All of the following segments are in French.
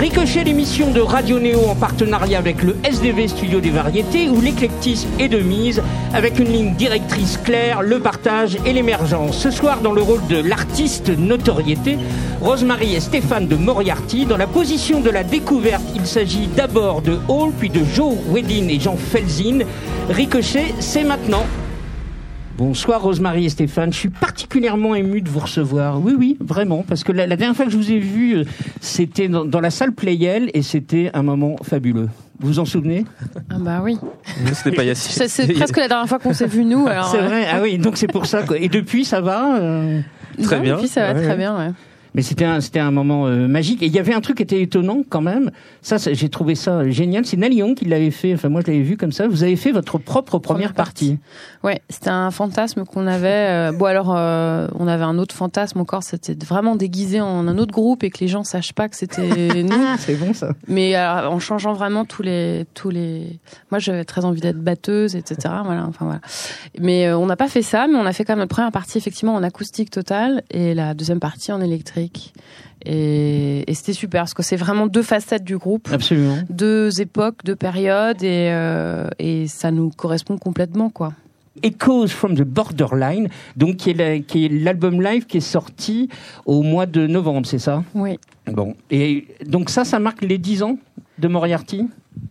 Ricochet, l'émission de Radio Néo en partenariat avec le SDV Studio des Variétés, où l'éclectisme est de mise, avec une ligne directrice claire, le partage et l'émergence. Ce soir, dans le rôle de l'artiste notoriété, Rosemary et Stéphane de Moriarty. Dans la position de la découverte, il s'agit d'abord de Hall, puis de Joe Wedin et Jean Felzin. Ricochet, c'est maintenant. Bonsoir Rosemary et Stéphane, je suis particulièrement ému de vous recevoir. Oui, oui, vraiment, parce que la, la dernière fois que je vous ai vu, euh, c'était dans, dans la salle Playel et c'était un moment fabuleux. Vous vous en souvenez? Ah bah oui. C'était pas Yassine. C'est c'est presque la dernière fois qu'on s'est vu nous. alors, C'est euh, vrai, ah oui, donc c'est pour ça. Quoi. Et depuis, ça va euh, Très non, bien. Et puis ça va Ouais, très ouais. bien, ouais. Mais c'était un, c'était un moment euh, magique. Et il y avait un truc qui était étonnant quand même. Ça, ça, j'ai trouvé ça génial. C'est Nali Young qui l'avait fait. Enfin, moi, je l'avais vu comme ça. Vous avez fait votre propre première, Première partie. partie. Ouais, c'était un fantasme qu'on avait. euh, bon alors, euh, on avait un autre fantasme encore, c'était vraiment déguisé en un autre groupe et que les gens sachent pas que c'était nous. Ah, c'est bon ça. Mais alors, en changeant vraiment tous les tous les. Moi, j'avais très envie d'être batteuse, etc. Voilà, enfin voilà. Mais euh, on n'a pas fait ça, mais on a fait quand même la première partie effectivement en acoustique totale et la deuxième partie en électrique. Et, et c'était super parce que c'est vraiment deux facettes du groupe. Absolument. deux époques, deux périodes, et, euh, et ça nous correspond complètement, quoi. Echoes from the Borderline, donc qui est la- qui est l'album live qui est sorti au mois de novembre, c'est ça? Oui. Bon. Et donc ça, ça marque les 10 ans? De Moriarty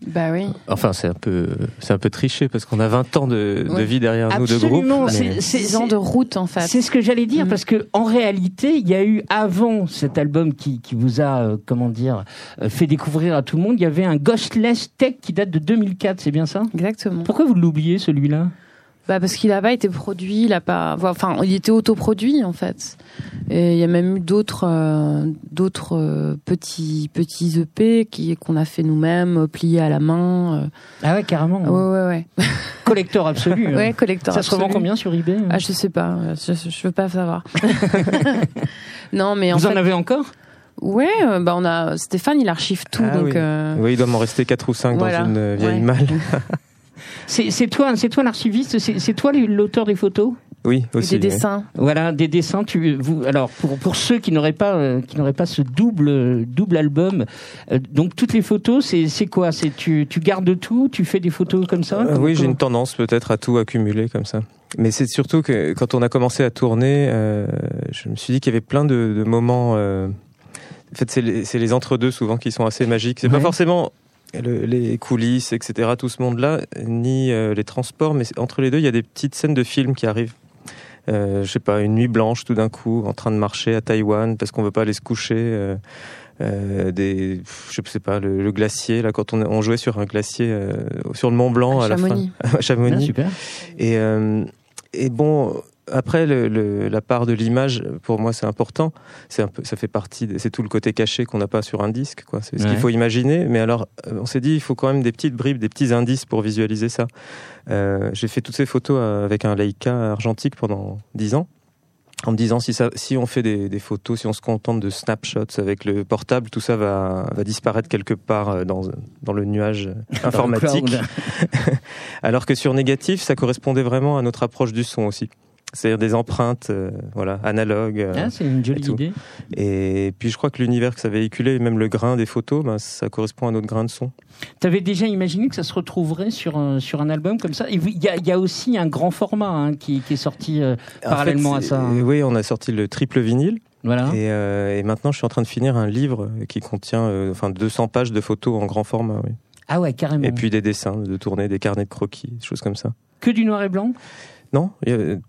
Bah oui. Enfin, c'est un peu, c'est un peu triché parce qu'on a 20 ans de, vie derrière nous de groupe. C'est- c'est- Six ans de route, en fait. C'est ce que j'allais dire Mm. parce que en réalité, il y a eu avant cet album qui, qui vous a euh, comment dire euh, fait découvrir à tout le monde, il y avait un Ghostless Tech qui date de 2004, c'est bien ça? Exactement. Pourquoi vous l'oubliez celui-là? Bah parce qu'il n'a pas été produit, il a pas, enfin, il était autoproduit en fait. Et il y a même eu d'autres, euh, d'autres euh, petits petits EP qui qu'on a fait nous-mêmes, euh, pliés à la main. euh. Ah ouais, carrément. Ouais, ouais, ouais. Collector absolu. hein. Ouais, collector. ça se revend combien sur eBay Ah, je sais pas. Je, je, veux pas savoir. non, mais en Vous fait. en avez encore? Ouais, bah on a Stéphane, il archive tout, Ah donc. oui. euh, Oui, il doit m'en rester 4 ou 5 Voilà. dans une vieille Ouais. malle. C'est toi, c'est toi l'archiviste, c'est toi l'auteur des photos Oui, et aussi. des dessins. Voilà, des dessins. Tu, vous, alors pour pour ceux qui n'auraient pas euh, qui n'auraient pas ce double double album, euh, donc toutes les photos, c'est quoi? C'est tu tu gardes tout, tu fais des photos comme ça? Euh, oui, j'ai une tendance peut-être à tout accumuler comme ça. Mais c'est surtout que quand on a commencé à tourner, je me suis dit qu'il y avait plein de, de moments. en fait, c'est les, entre-deux souvent qui sont assez magiques. C'est Ouais. pas forcément le- les coulisses, etc., tout ce monde-là, ni euh, les transports, mais entre les deux, il y a des petites scènes de films qui arrivent. Euh, je sais pas, une nuit blanche tout d'un coup, en train de marcher à Taïwan parce qu'on veut pas aller se coucher. euh, euh, des, je sais pas, le, le glacier là quand on, on jouait sur un glacier euh, sur le Mont Blanc À à, la Chamonix. fin, à Chamonix. Ah, super. Et, euh, et bon, après, le, le- la part de l'image, pour moi, c'est important. C'est un peu, ça fait partie, c'est tout le côté caché qu'on n'a pas sur un disque, quoi. C'est ce Ouais. qu'il faut imaginer. Mais alors, euh, on s'est dit, il faut quand même des petites bribes, des petits indices pour visualiser ça. Euh, j'ai fait toutes ces photos euh, avec un Leica argentique pendant 10 ans. En me disant, si, ça, si on fait des, des photos, si on se contente de snapshots avec le portable, tout ça va, va disparaître quelque part dans, dans le nuage informatique. Alors que sur négatif, ça correspondait vraiment à notre approche du son aussi. C'est-à-dire des empreintes, euh, voilà, analogues. euh, Ah, c'est une jolie et idée. et puis je crois que l'univers que ça véhiculait, même le grain des photos, ben, ça correspond à notre grain de son. T'avais déjà imaginé que ça se retrouverait sur un, sur un album comme ça? Il y a, il y a aussi un grand format hein, qui, qui est sorti euh, parallèlement à ça. hein. Oui, on a sorti le triple vinyle. Voilà. Et, et maintenant, je suis en train de finir un livre qui contient enfin 200 pages de photos en grand format. Oui. Ah ouais, carrément. Et puis des dessins de tournée, des carnets de croquis, des choses comme ça. Que du noir et blanc? Non,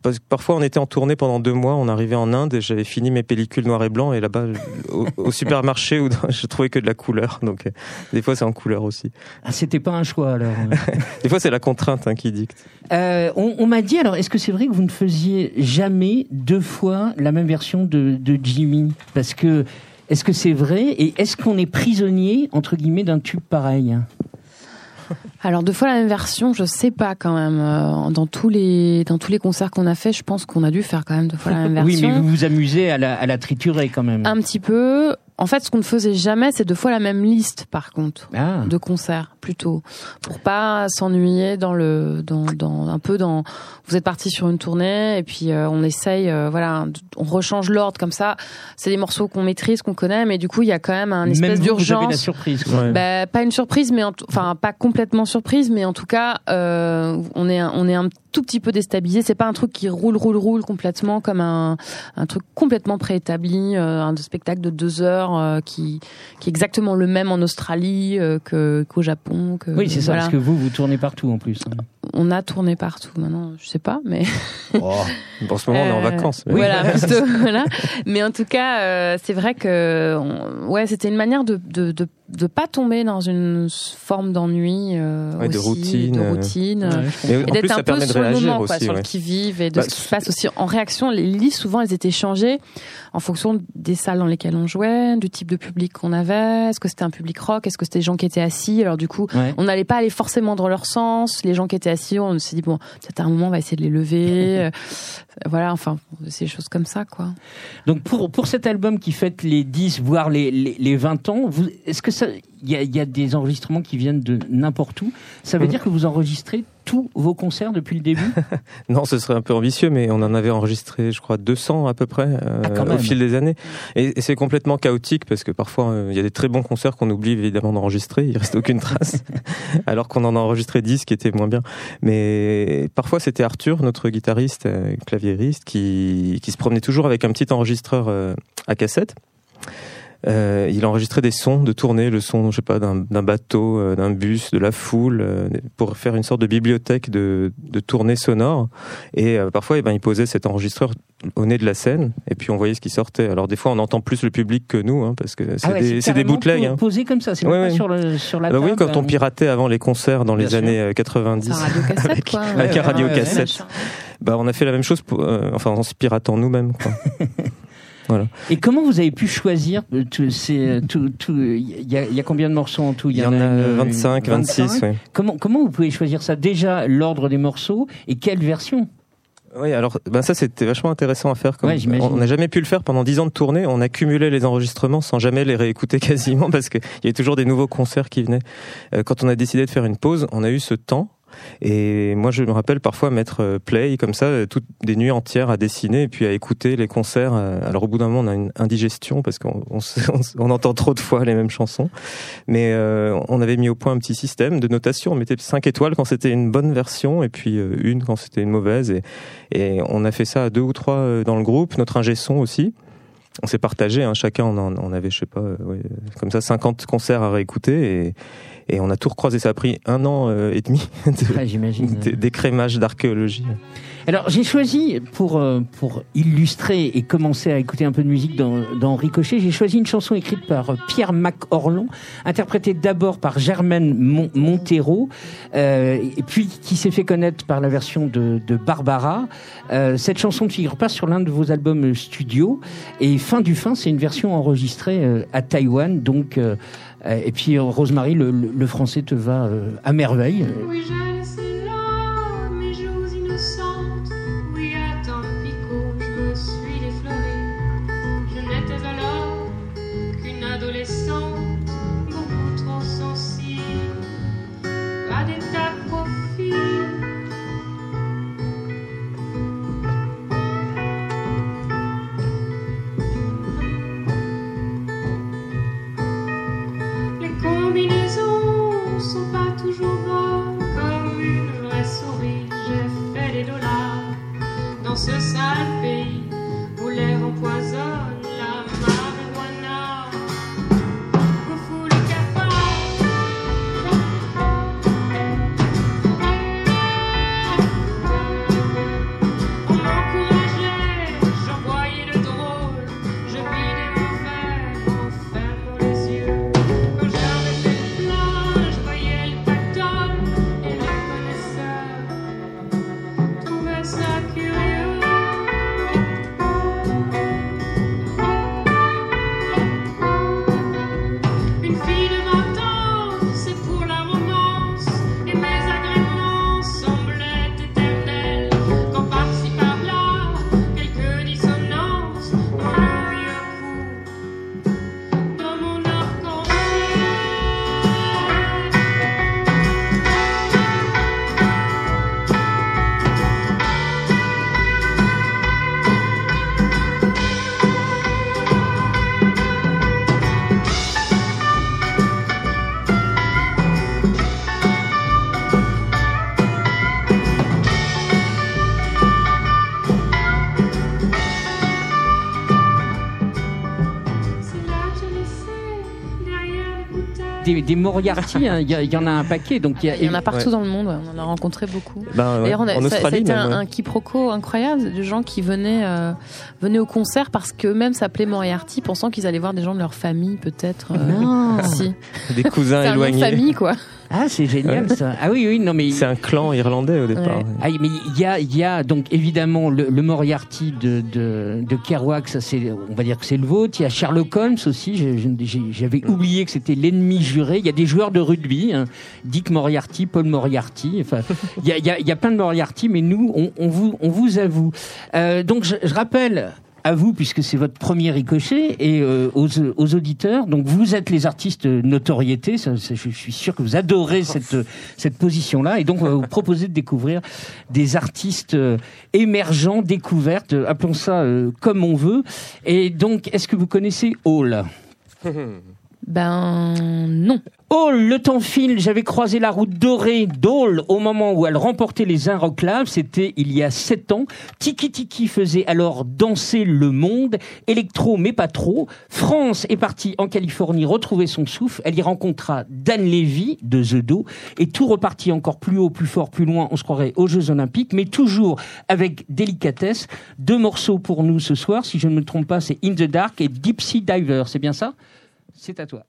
parce que parfois on était en tournée pendant deux mois, on arrivait en Inde et j'avais fini mes pellicules noir et blanc et là-bas au, au supermarché où je trouvais que de la couleur, donc euh, des fois c'est en couleur aussi. ah, C'était pas un choix alors. Des fois c'est la contrainte hein, qui dicte. Euh, on on m'a dit alors, est-ce que c'est vrai que vous ne faisiez jamais deux fois la même version de, de Jimmy? Parce que est-ce que c'est vrai et est-ce qu'on est prisonnier entre guillemets d'un tube pareil? Alors deux fois la même version, je sais pas quand même. Euh, Dans tous les dans tous les concerts qu'on a fait, je pense qu'on a dû faire quand même deux fois la même Oui, version. mais vous vous amusez à la, à la triturer quand même. Un petit peu. En fait, ce qu'on ne faisait jamais, c'est deux fois la même liste, par contre, Ah. de concerts. plutôt pour pas s'ennuyer dans le dans, dans un peu dans vous êtes parti sur une tournée et puis euh, on essaye euh, voilà on rechange l'ordre comme ça c'est des morceaux qu'on maîtrise qu'on connaît mais du coup il y a quand même un espèce d'urgence surprise bah, pas une surprise mais enfin pas complètement surprise mais en tout cas euh, on est on est un tout petit peu déstabilisé c'est pas un truc qui roule roule roule complètement comme un un truc complètement préétabli un spectacle de deux heures qui qui est exactement le même en Australie que qu'au Japon que oui c'est ça parce que vous vous tournez partout en plus hein. on a tourné partout maintenant je sais pas, mais. Oh, en ce moment, on est en euh, vacances. Mais... Voilà, plutôt, voilà. Mais en tout cas, euh, c'est vrai que, ouais, c'était une manière de, de, de de pas tomber dans une forme d'ennui euh, de routine, de routine et d'être un peu sur le moment, quoi, sur le qui vive et de bah, ce qui se passe aussi en réaction. Les listes souvent elles étaient changées en fonction des salles dans lesquelles on jouait, du type de public qu'on avait. Est-ce que c'était un public rock? Est-ce que c'était des gens qui étaient assis? Alors du coup, on n'allait pas aller forcément dans leur sens. Les gens qui étaient assis, on s'est dit bon, peut-être à un moment on va essayer de les lever. voilà, enfin, c'est des choses comme ça, quoi. Donc pour pour cet album qui fête les 10 voire les les, les 20 ans, est-ce que il y a, des enregistrements qui viennent de n'importe où. Ça veut mhm. dire que vous enregistrez tous vos concerts depuis le début? Non, ce serait un peu ambitieux, mais on en avait enregistré, je crois, 200 à peu près euh, ah, au fil des années. Et, c'est complètement chaotique parce que parfois euh, il y a des très bons concerts qu'on oublie évidemment d'enregistrer, il reste aucune trace, alors qu'on en a enregistré 10 qui étaient moins bien. Mais parfois c'était Arthur, notre guitariste, euh, claviériste, qui, qui se promenait toujours avec un petit enregistreur à cassette. Euh, il enregistrait des sons de tournée, le son, je sais pas, d'un bateau, euh, d'un bus, de la foule, euh, pour faire une sorte de bibliothèque de, de tournée sonore. Et parfois, eh ben, il posait cet enregistreur au nez de la scène, et puis on voyait ce qui sortait. Alors des fois, on entend plus le public que nous, hein, parce que c'est ah des, des bootlegs. Hein. Posé comme ça, c'est ouais, pas sur, le, sur la bah Oui, quand on piratait avant les concerts dans les années 90, avec, avec un radio cassette. Bah, on a fait la même chose, pour, enfin en se piratant nous-mêmes. Et comment vous avez pu choisir euh, euh, Il y, a, combien de morceaux en tout? Il y, en, a 25, 26. Comment, comment vous pouvez choisir ça? Déjà, l'ordre des morceaux et quelle version? Oui, alors ben ça c'était vachement intéressant à faire. Comme, on n'a jamais pu le faire pendant dix ans de tournée. On accumulait les enregistrements sans jamais les réécouter quasiment parce qu'il y avait toujours des nouveaux concerts qui venaient. Euh, quand on a décidé de faire une pause, on a eu ce temps et moi, je me rappelle parfois mettre euh, play comme ça, euh, toutes des nuits entières à dessiner et puis à écouter les concerts. Euh, alors au bout d'un moment, on a une indigestion parce qu'on on, entend trop de fois les mêmes chansons. Mais on avait mis au point un petit système de notation. On mettait 5 étoiles quand c'était une bonne version et puis une quand c'était une mauvaise. Et, et on a fait ça à deux ou trois dans le groupe. Notre ingé son aussi on s'est partagé, hein, chacun on, avait, je sais pas, comme ça 50 concerts à réécouter et, et on a tout recroisé. Ça a pris un an euh, et demi d'écrémage d'archéologie. Alors j'ai choisi pour euh, pour illustrer et commencer à écouter un peu de musique dans, dans Ricochet, j'ai choisi une chanson écrite par euh, Pierre Mac-Orlon, interprétée d'abord par Germaine Montero, euh, et puis qui s'est fait connaître par la version de, de Barbara. Euh, cette chanson ne figure pas sur l'un de vos albums studio, et fin du fin, c'est une version enregistrée à Taïwan, donc et puis Rosemary, le, le, français te va à merveille. Oui, des, des Moriarty, hein. il y, en a un paquet. Donc il y, a- Il y en a partout Ouais. dans le monde, ouais, on en a rencontré beaucoup. Ben, D'ailleurs, ça, ça a été même, un, un quiproquo incroyable de gens qui venaient, euh, venaient au concert parce qu'eux-mêmes s'appelaient Moriarty, pensant qu'ils allaient voir des gens de leur famille, peut-être. euh, Non. si. des cousins éloignés. famille, quoi. Ah, c'est génial ça. Ah oui, oui, non mais. C'est un clan irlandais au départ. Ouais. Ah, mais il y a, il y a donc évidemment le, le Moriarty de, de, de Kerouac, ça c'est, on va dire que c'est le vôtre. Il y a Sherlock Holmes aussi. J'avais oublié que c'était l'ennemi juré. Il y a des joueurs de rugby, hein. Dick Moriarty, Paul Moriarty. Enfin, il y a, il y a, il y a plein de Moriarty, mais nous, on, on vous, on vous avoue. Euh, donc je, je rappelle. À vous, puisque c'est votre premier ricochet, et euh, aux, aux auditeurs. Donc, vous êtes les artistes notoriété. Ça, ça, je suis sûr que vous adorez cette, cette position-là. Et donc, on va vous proposer de découvrir des artistes euh, émergents, découvertes, appelons ça euh, comme on veut. Et donc, est-ce que vous connaissez Hall? Ben, non. Hall, le temps file, j'avais croisé la route dorée d'Hall au moment où elle remportait les Inroclaves, c'était il y a sept ans. Tiki Tiki faisait alors danser le monde, électro mais pas trop. France est partie en Californie retrouver son souffle, elle y rencontra Dan Levy de The Do, et tout repartit encore plus haut, plus fort, plus loin, on se croirait aux Jeux Olympiques, mais toujours avec délicatesse. Deux morceaux pour nous ce soir, si je ne me trompe pas, c'est In the Dark et Deep Sea Diver, c'est bien ça? C'est à toi.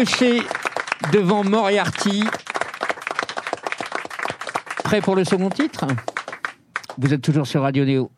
Dans Ricochet devant Moriarty. Prêt pour le second titre? Vous êtes toujours sur Radio Néo.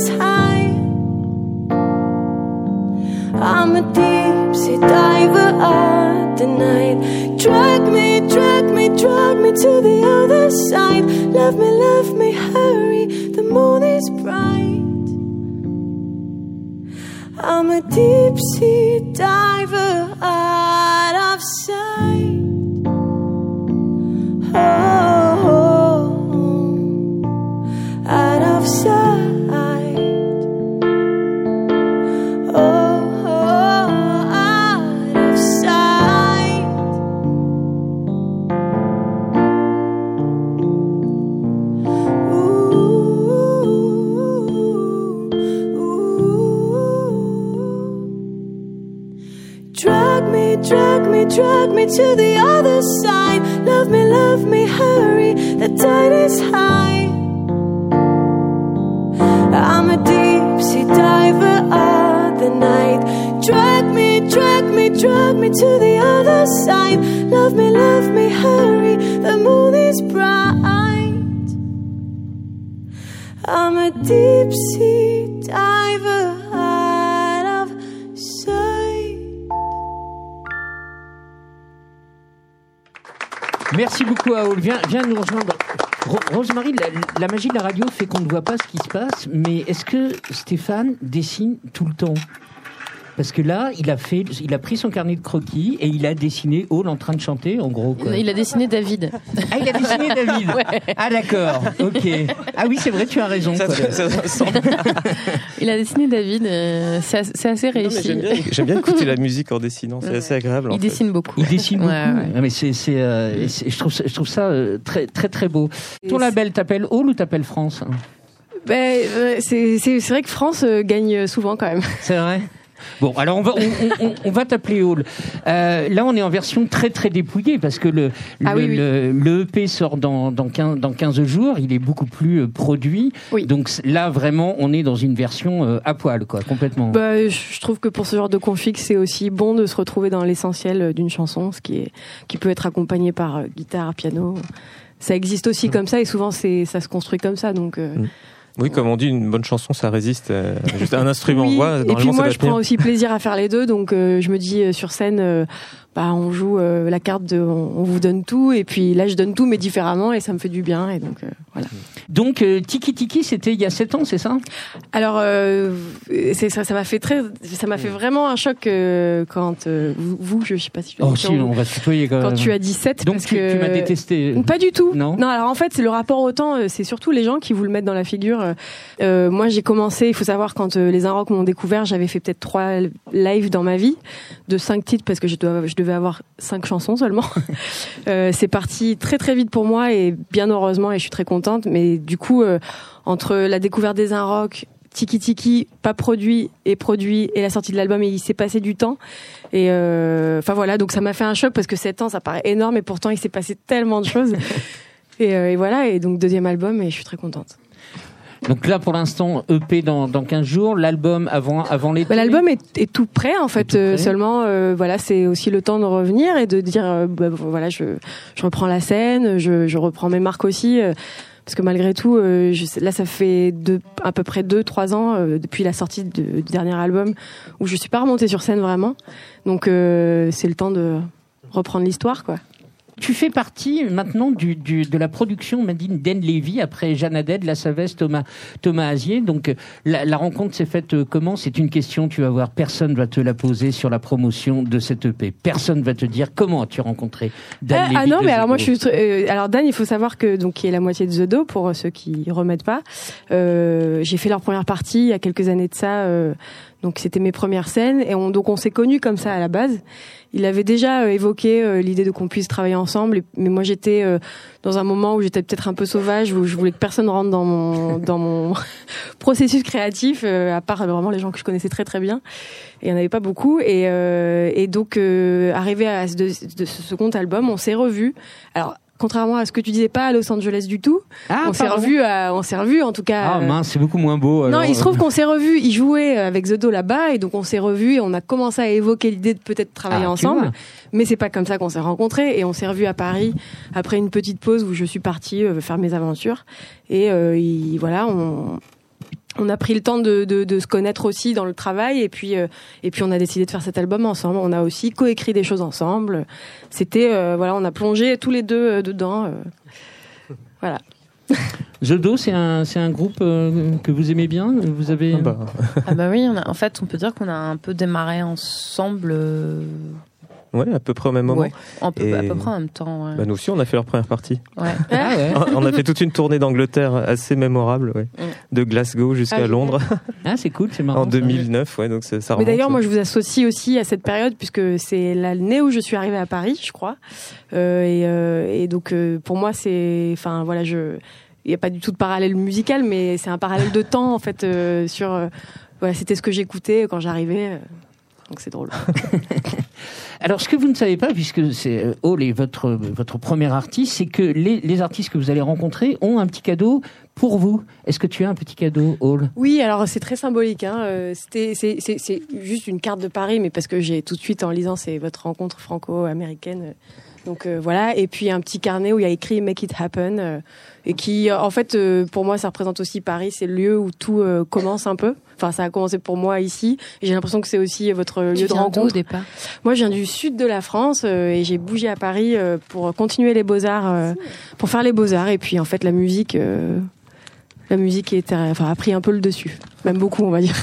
Is high. I'm a deep sea diver at the night. Drag me, drag me, drag me to the other side. Love me, love me, hurry. The moon is bright. I'm a deep sea diver out of sight. Oh, drag me, to the other side. Love me, love me, hurry. The tide is high. I'm a deep sea diver at the night. Drag me, drag me, drag me to the other side. Love me, love me, hurry. The moon is bright. I'm a deep sea diver Merci beaucoup, Aoul. Viens, viens nous rejoindre. Ro- Rosemary, la magie de la radio fait qu'on ne voit pas ce qui se passe, mais est-ce que Stéphane dessine tout le temps? Parce que là, il a fait, il a pris son carnet de croquis et il a dessiné Aul en train de chanter, en gros. quoi. Il a dessiné David. Ah, il a dessiné David. Ah, d'accord. Ok. Ah oui, c'est vrai, tu as raison. Ça, quoi. ça. Il a dessiné David. euh, C'est assez- réussi. J'aime bien, écouter la musique en dessinant, c'est assez agréable. en Il fait. dessine beaucoup. Il dessine Ouais, beaucoup. ouais. Ah, mais c'est, euh, je trouve ça, je trouve ça euh, très, très, très beau. Ton label t'appelle Hall ou t'appelle France? Ben, c'est vrai que France gagne souvent quand même. C'est vrai? Bon, alors on va, on, on- on va t'appeler Hall. Euh, là, on est en version très très dépouillée parce que le, Ah le, oui, oui. le- le EP sort dans, dans, 15, dans 15 jours. Il est beaucoup plus euh, produit. Oui. Donc là, vraiment, on est dans une version euh, à poil, quoi, complètement. Bah, je trouve que pour ce genre de config, c'est aussi bon de se retrouver dans l'essentiel euh, d'une chanson, ce qui est qui peut être accompagné par guitare, piano. Ça existe aussi Mm. comme ça et souvent c'est ça se construit comme ça. Donc euh, Oui, comme on dit, une bonne chanson, ça résiste. euh, juste un instrument oui. voix, et puis moi, je prends aussi plaisir à faire les deux. Donc euh, je me dis euh, sur scène, euh, bah on joue euh, la carte de, on, on vous donne tout et puis là je donne tout mais différemment et ça me fait du bien et donc euh, voilà. Donc euh, Tiki Tiki, c'était il y a 7 ans, c'est ça? Alors euh, c'est ça, ça m'a fait très, ça m'a fait vraiment un choc euh, quand euh, vous, vous, je sais pas si je Oh si, on va se tutoyer quand, quand même. tu as 17 Donc parce tu, que tu m'as détesté. Pas du tout. Non? alors en fait, c'est le rapport au temps. C'est surtout les gens qui vous le mettent dans la figure. Moi, j'ai commencé. Il faut savoir quand les Inrocks m'ont découvert, j'avais fait peut-être trois lives dans ma vie de cinq titres parce que je, dois, je devais avoir cinq chansons seulement. Euh, c'est parti très très vite pour moi et bien heureusement et je suis très contente. Mais du coup, euh, entre la découverte des Inrocks Tiki Tiki, pas produit et produit, et la sortie de l'album, et il s'est passé du temps. Et euh, enfin voilà, donc ça m'a fait un choc parce que 7 ans, ça paraît énorme, et pourtant il s'est passé tellement de choses. et, et voilà, et donc deuxième album, et je suis très contente. Donc là, pour l'instant, EP dans, dans 15 jours, l'album avant, avant l'été. Bah, L'album est, est tout prêt en fait. euh, prêt. seulement, euh, voilà, c'est aussi le temps de revenir et de dire, euh, bah, voilà, je, je reprends la scène, je, je reprends mes marques aussi, euh, parce que malgré tout, je là, ça fait deux, à peu près deux, trois ans depuis la sortie de- du dernier album où je suis pas remontée sur scène vraiment. Donc, c'est le temps de reprendre l'histoire, quoi. Tu fais partie maintenant du, du, de la production Madine Den Levy après Jeanne Haddad, La Savès, Thomas, Thomas Azier. Donc euh, la, la rencontre s'est faite euh, comment? C'est une question, tu vas voir, personne va te la poser sur la promotion de cette EP. Personne va te dire comment as-tu rencontré Dan Ah, Levy ah non, mais alors moi je suis. euh, alors Dan, il faut savoir que donc qui est la moitié de The Do pour ceux qui remettent pas. Euh, j'ai fait leur première partie il y a quelques années de ça. Donc c'était mes premières scènes et on, donc on s'est connus comme ça à la base. Il avait déjà euh, évoqué euh, l'idée de qu'on puisse travailler ensemble, mais moi j'étais euh, dans un moment où j'étais peut-être un peu sauvage, où je voulais que personne rentre dans mon dans mon processus créatif, euh, à part vraiment les gens que je connaissais très très bien. Et il y en avait pas beaucoup. Et, et donc, arrivé à ce, ce second album, on s'est revus. Alors, contrairement à ce que tu disais, pas à Los Angeles du tout. Ah, on s'est revus, à- on s'est revus en tout cas. Ah euh, mince, c'est beaucoup moins beau. non, il se trouve qu'on s'est revus. Il jouait avec The Do là-bas, et donc on s'est revus et on a commencé à évoquer l'idée de peut-être travailler Ah, ensemble. Mais c'est pas comme ça qu'on s'est rencontrés et on s'est revus à Paris après une petite pause où je suis partie euh, faire mes aventures. Et euh, il- voilà, on, on a pris le temps de, de, de se connaître aussi dans le travail et puis euh, et puis on a décidé de faire cet album ensemble. On a aussi coécrit des choses ensemble. C'était euh, voilà, on a plongé tous les deux euh, dedans. euh. voilà. The Do, c'est un, c'est un groupe euh, que vous aimez bien? Vous avez. Ah bah, Ah bah oui, on a, en fait, on peut dire qu'on a un peu démarré ensemble, euh, ouais, à peu près au même moment. ouais, Et- à peu près en même temps. Ouais. Bah, nous aussi, on a fait leur première partie. Ouais. Ah ouais. on a fait toute une tournée d'Angleterre assez mémorable, ouais. Mm. de Glasgow jusqu'à Ah, Londres Ah, c'est cool, c'est marrant. en ça. 2009. Ouais, donc ça, ça Mais d'ailleurs, moi, je vous associe aussi à cette période puisque c'est l'année où je suis arrivée à Paris, je crois. Euh, et, euh, et donc, euh, pour moi, c'est, enfin, voilà, je, il n'y a pas du tout de parallèle musical, mais c'est un parallèle de temps en fait euh, sur, euh, voilà, c'était ce que j'écoutais quand j'arrivais. Euh, donc c'est drôle. Alors, ce que vous ne savez pas, puisque c'est euh, Hall est votre, votre premier artiste, c'est que les, les artistes que vous allez rencontrer ont un petit cadeau pour vous. Est-ce que tu as un petit cadeau, Hall? Oui, alors c'est très symbolique. Hein. euh, C'était, c'est, c'est, c'est juste une carte de Paris, mais parce que j'ai tout de suite en lisant, c'est votre rencontre franco-américaine. Donc euh, voilà, et puis un petit carnet où il y a écrit Make It Happen, euh, et qui, euh, en fait, euh, pour moi, ça représente aussi Paris. C'est le lieu où tout euh, commence un peu. Enfin, ça a commencé pour moi ici. Et j'ai l'impression que c'est aussi votre lieu Tu de viens d'où au rencontre. départ? Moi, je viens du sud de la France euh, et j'ai bougé à Paris euh, pour continuer les beaux arts, euh, pour faire les beaux arts. Et puis, en fait, la musique, euh, la musique était, enfin, a pris un peu le dessus, même beaucoup, on va dire.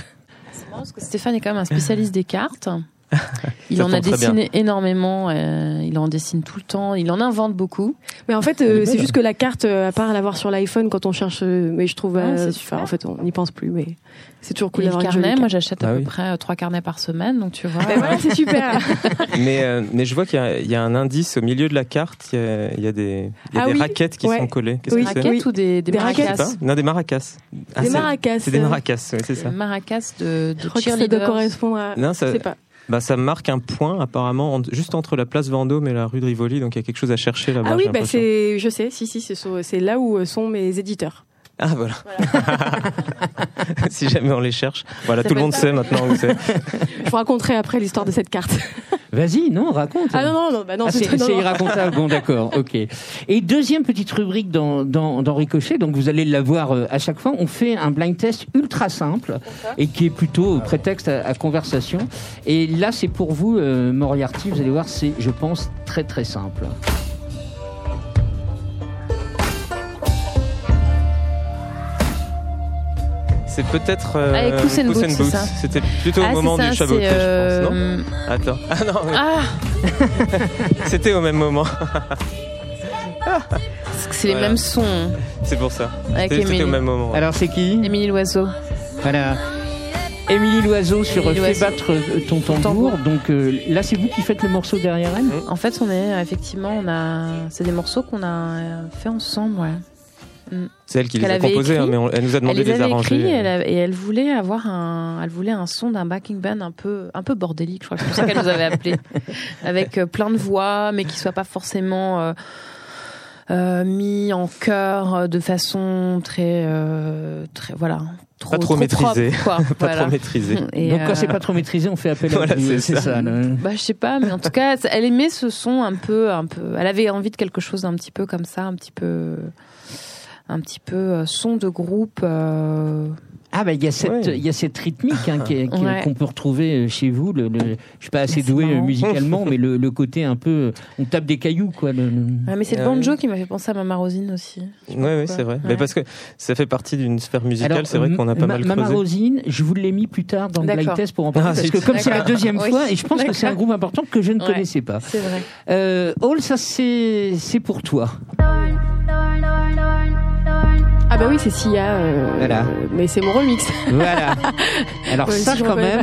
C'est marrant parce que Stéphane est quand même un spécialiste des cartes. Il en a dessiné énormément. euh, il en dessine tout le temps. Il en invente beaucoup. Mais en fait, euh, c'est juste que la carte, euh, à part l'avoir sur l'iPhone quand on cherche, mais je trouve, Ah, euh, c'est enfin, super. en fait, on n'y pense plus, mais c'est toujours cool d'avoir jolie carnet, moi j'achète à Ah peu oui. près trois carnets par semaine, donc tu vois. Ben voilà, c'est super. mais, euh, mais je vois qu'il y a- il y, a un indice au milieu de la carte. Il y a, il y a des, il y a Ah des oui. raquettes qui Ouais. sont collées. Qu'est-ce Oui. que c'est Raquettes ou des, des, Des Je maracas. Non, des maracas. Ah, Des maracas. C'est des maracas, oui, c'est ça. Des maracas de, de Je crois que ça doit correspondre à. Non, Je ça, sais pas. Bah, ça marque un point apparemment en- juste entre la place Vendôme et la rue de Rivoli, donc il y a quelque chose à chercher là-bas. Ah oui, bah c'est, je sais, si, si, c'est là où euh, sont mes éditeurs. Ah voilà. si jamais on les cherche. Voilà, Ça tout le monde sait maintenant où c'est. Je vous raconterai après l'histoire de cette carte. Vas-y, non, raconte. Ah non, non, non, bah non, Ah, c'est, irracontable. Bon, d'accord, ok. Et deuxième petite rubrique dans, dans, dans Ricochet, donc vous allez la voir euh, à chaque fois. On fait un blind test ultra simple et qui est plutôt prétexte à, à conversation. Et là, c'est pour vous, euh, Moriarty, vous allez voir, c'est, je pense, très très simple. C'est peut-être. euh, Puss Puss Boots. C'était plutôt Ah, au moment c'est ça, du je pense, non euh, Attends. Ah non, mais Ah, c'était au même moment. c'est les Voilà. mêmes sons C'est pour ça. avec C'était au même moment. Alors, c'est qui Émilie Loiseau. Voilà. Émilie Loiseau sur Émilie Fais Loiseau. battre euh, ton tambour. tambour. Donc euh, là, c'est vous qui faites le morceau derrière elle En fait, on est effectivement, on a, c'est des morceaux qu'on a fait ensemble, ouais. C'est elle qui les a composés, écrit. hein, mais on- elle nous a Elle demandé les de les arranger. écrits et elle, a- et elle voulait avoir un, elle voulait un son d'un backing band un peu, un peu bordélique. Je crois que c'est pour ça qu'elle nous avait appelé, avec euh, plein de voix, mais qui soit pas forcément euh, euh, mis en chœur euh, de façon très, euh, très, voilà, trop, Pas trop maîtrisée. propre, quoi. Pas Voilà. trop maîtrisé. Et, Donc quand euh, c'est pas trop maîtrisé, on fait appel à Voilà, c'est C'est ça. ça. le- bah, je sais pas, mais en tout cas, elle aimait ce son un peu, un peu. Elle avait envie de quelque chose d'un petit peu comme ça, un petit peu, un petit peu euh, son de groupe. euh, Ah bah il y a cette Ouais. il y a cette rythmique hein, Ouais. qu'on peut retrouver euh, chez vous. Le, le- je suis pas assez doué marrant. musicalement, mais le, le côté un peu on tape des cailloux quoi. le- le- Ouais, mais c'est le Ah banjo qui m'a fait penser à Mama Rosine aussi. Je sais Oui, c'est vrai. Ouais. Mais parce que ça fait partie d'une sphère musicale, c'est vrai qu'on a pas Ma- mal Mama creusé. Rosine, je vous l'ai mis plus tard dans le blind test pour en parler Ah, parce que comme c'est la deuxième Oui. fois et je pense que c'est un groupe important que je ne Ouais. connaissais pas. C'est vrai. Euh, Hall, ça c'est c'est pour toi. Ah bah oui, c'est Sia. euh, Voilà. Mais c'est mon remix. Voilà. Alors Ouais, ça si quand même,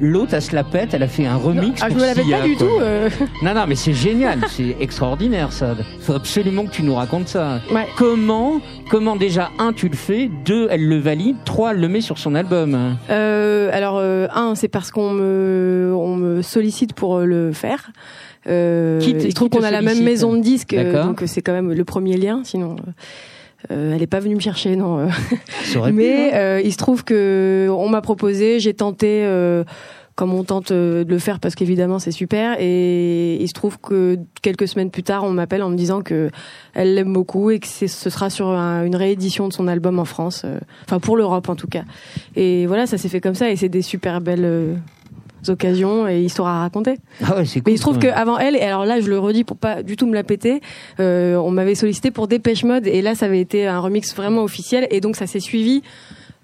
l'autre elle se la pète, elle a fait un remix. Ah, je me l'avais pas du quoi. tout. euh. Non, non, mais c'est génial, c'est extraordinaire ça. Faut absolument que tu nous racontes ça. Ouais. Comment, comment déjà, un, tu le fais, deux, elle le valide, trois, elle le met sur son album? Euh, alors, euh, un, c'est parce qu'on me, on me sollicite pour euh, le faire. Euh, Qui il se trouve qu'on a la même maison de disques, donc c'est quand même le premier lien. Sinon, elle est pas venue me chercher, non. euh. Mais hein. euh, il se trouve que on m'a proposé, j'ai tenté. euh, comme on tente euh, de le faire parce qu'évidemment c'est super et il se trouve que quelques semaines plus tard on m'appelle en me disant que elle l'aime beaucoup et que ce sera sur un- une réédition de son album en France euh, enfin pour l'Europe en tout cas et voilà ça s'est fait comme ça et c'est des super belles euh, occasions et histoires à raconter Ah ouais, c'est mais cool, il se trouve même. qu'avant elle, et alors là je le redis pour pas du tout me la péter, euh, on m'avait sollicité pour Dépêche Mode et là ça avait été un remix vraiment officiel et donc ça s'est suivi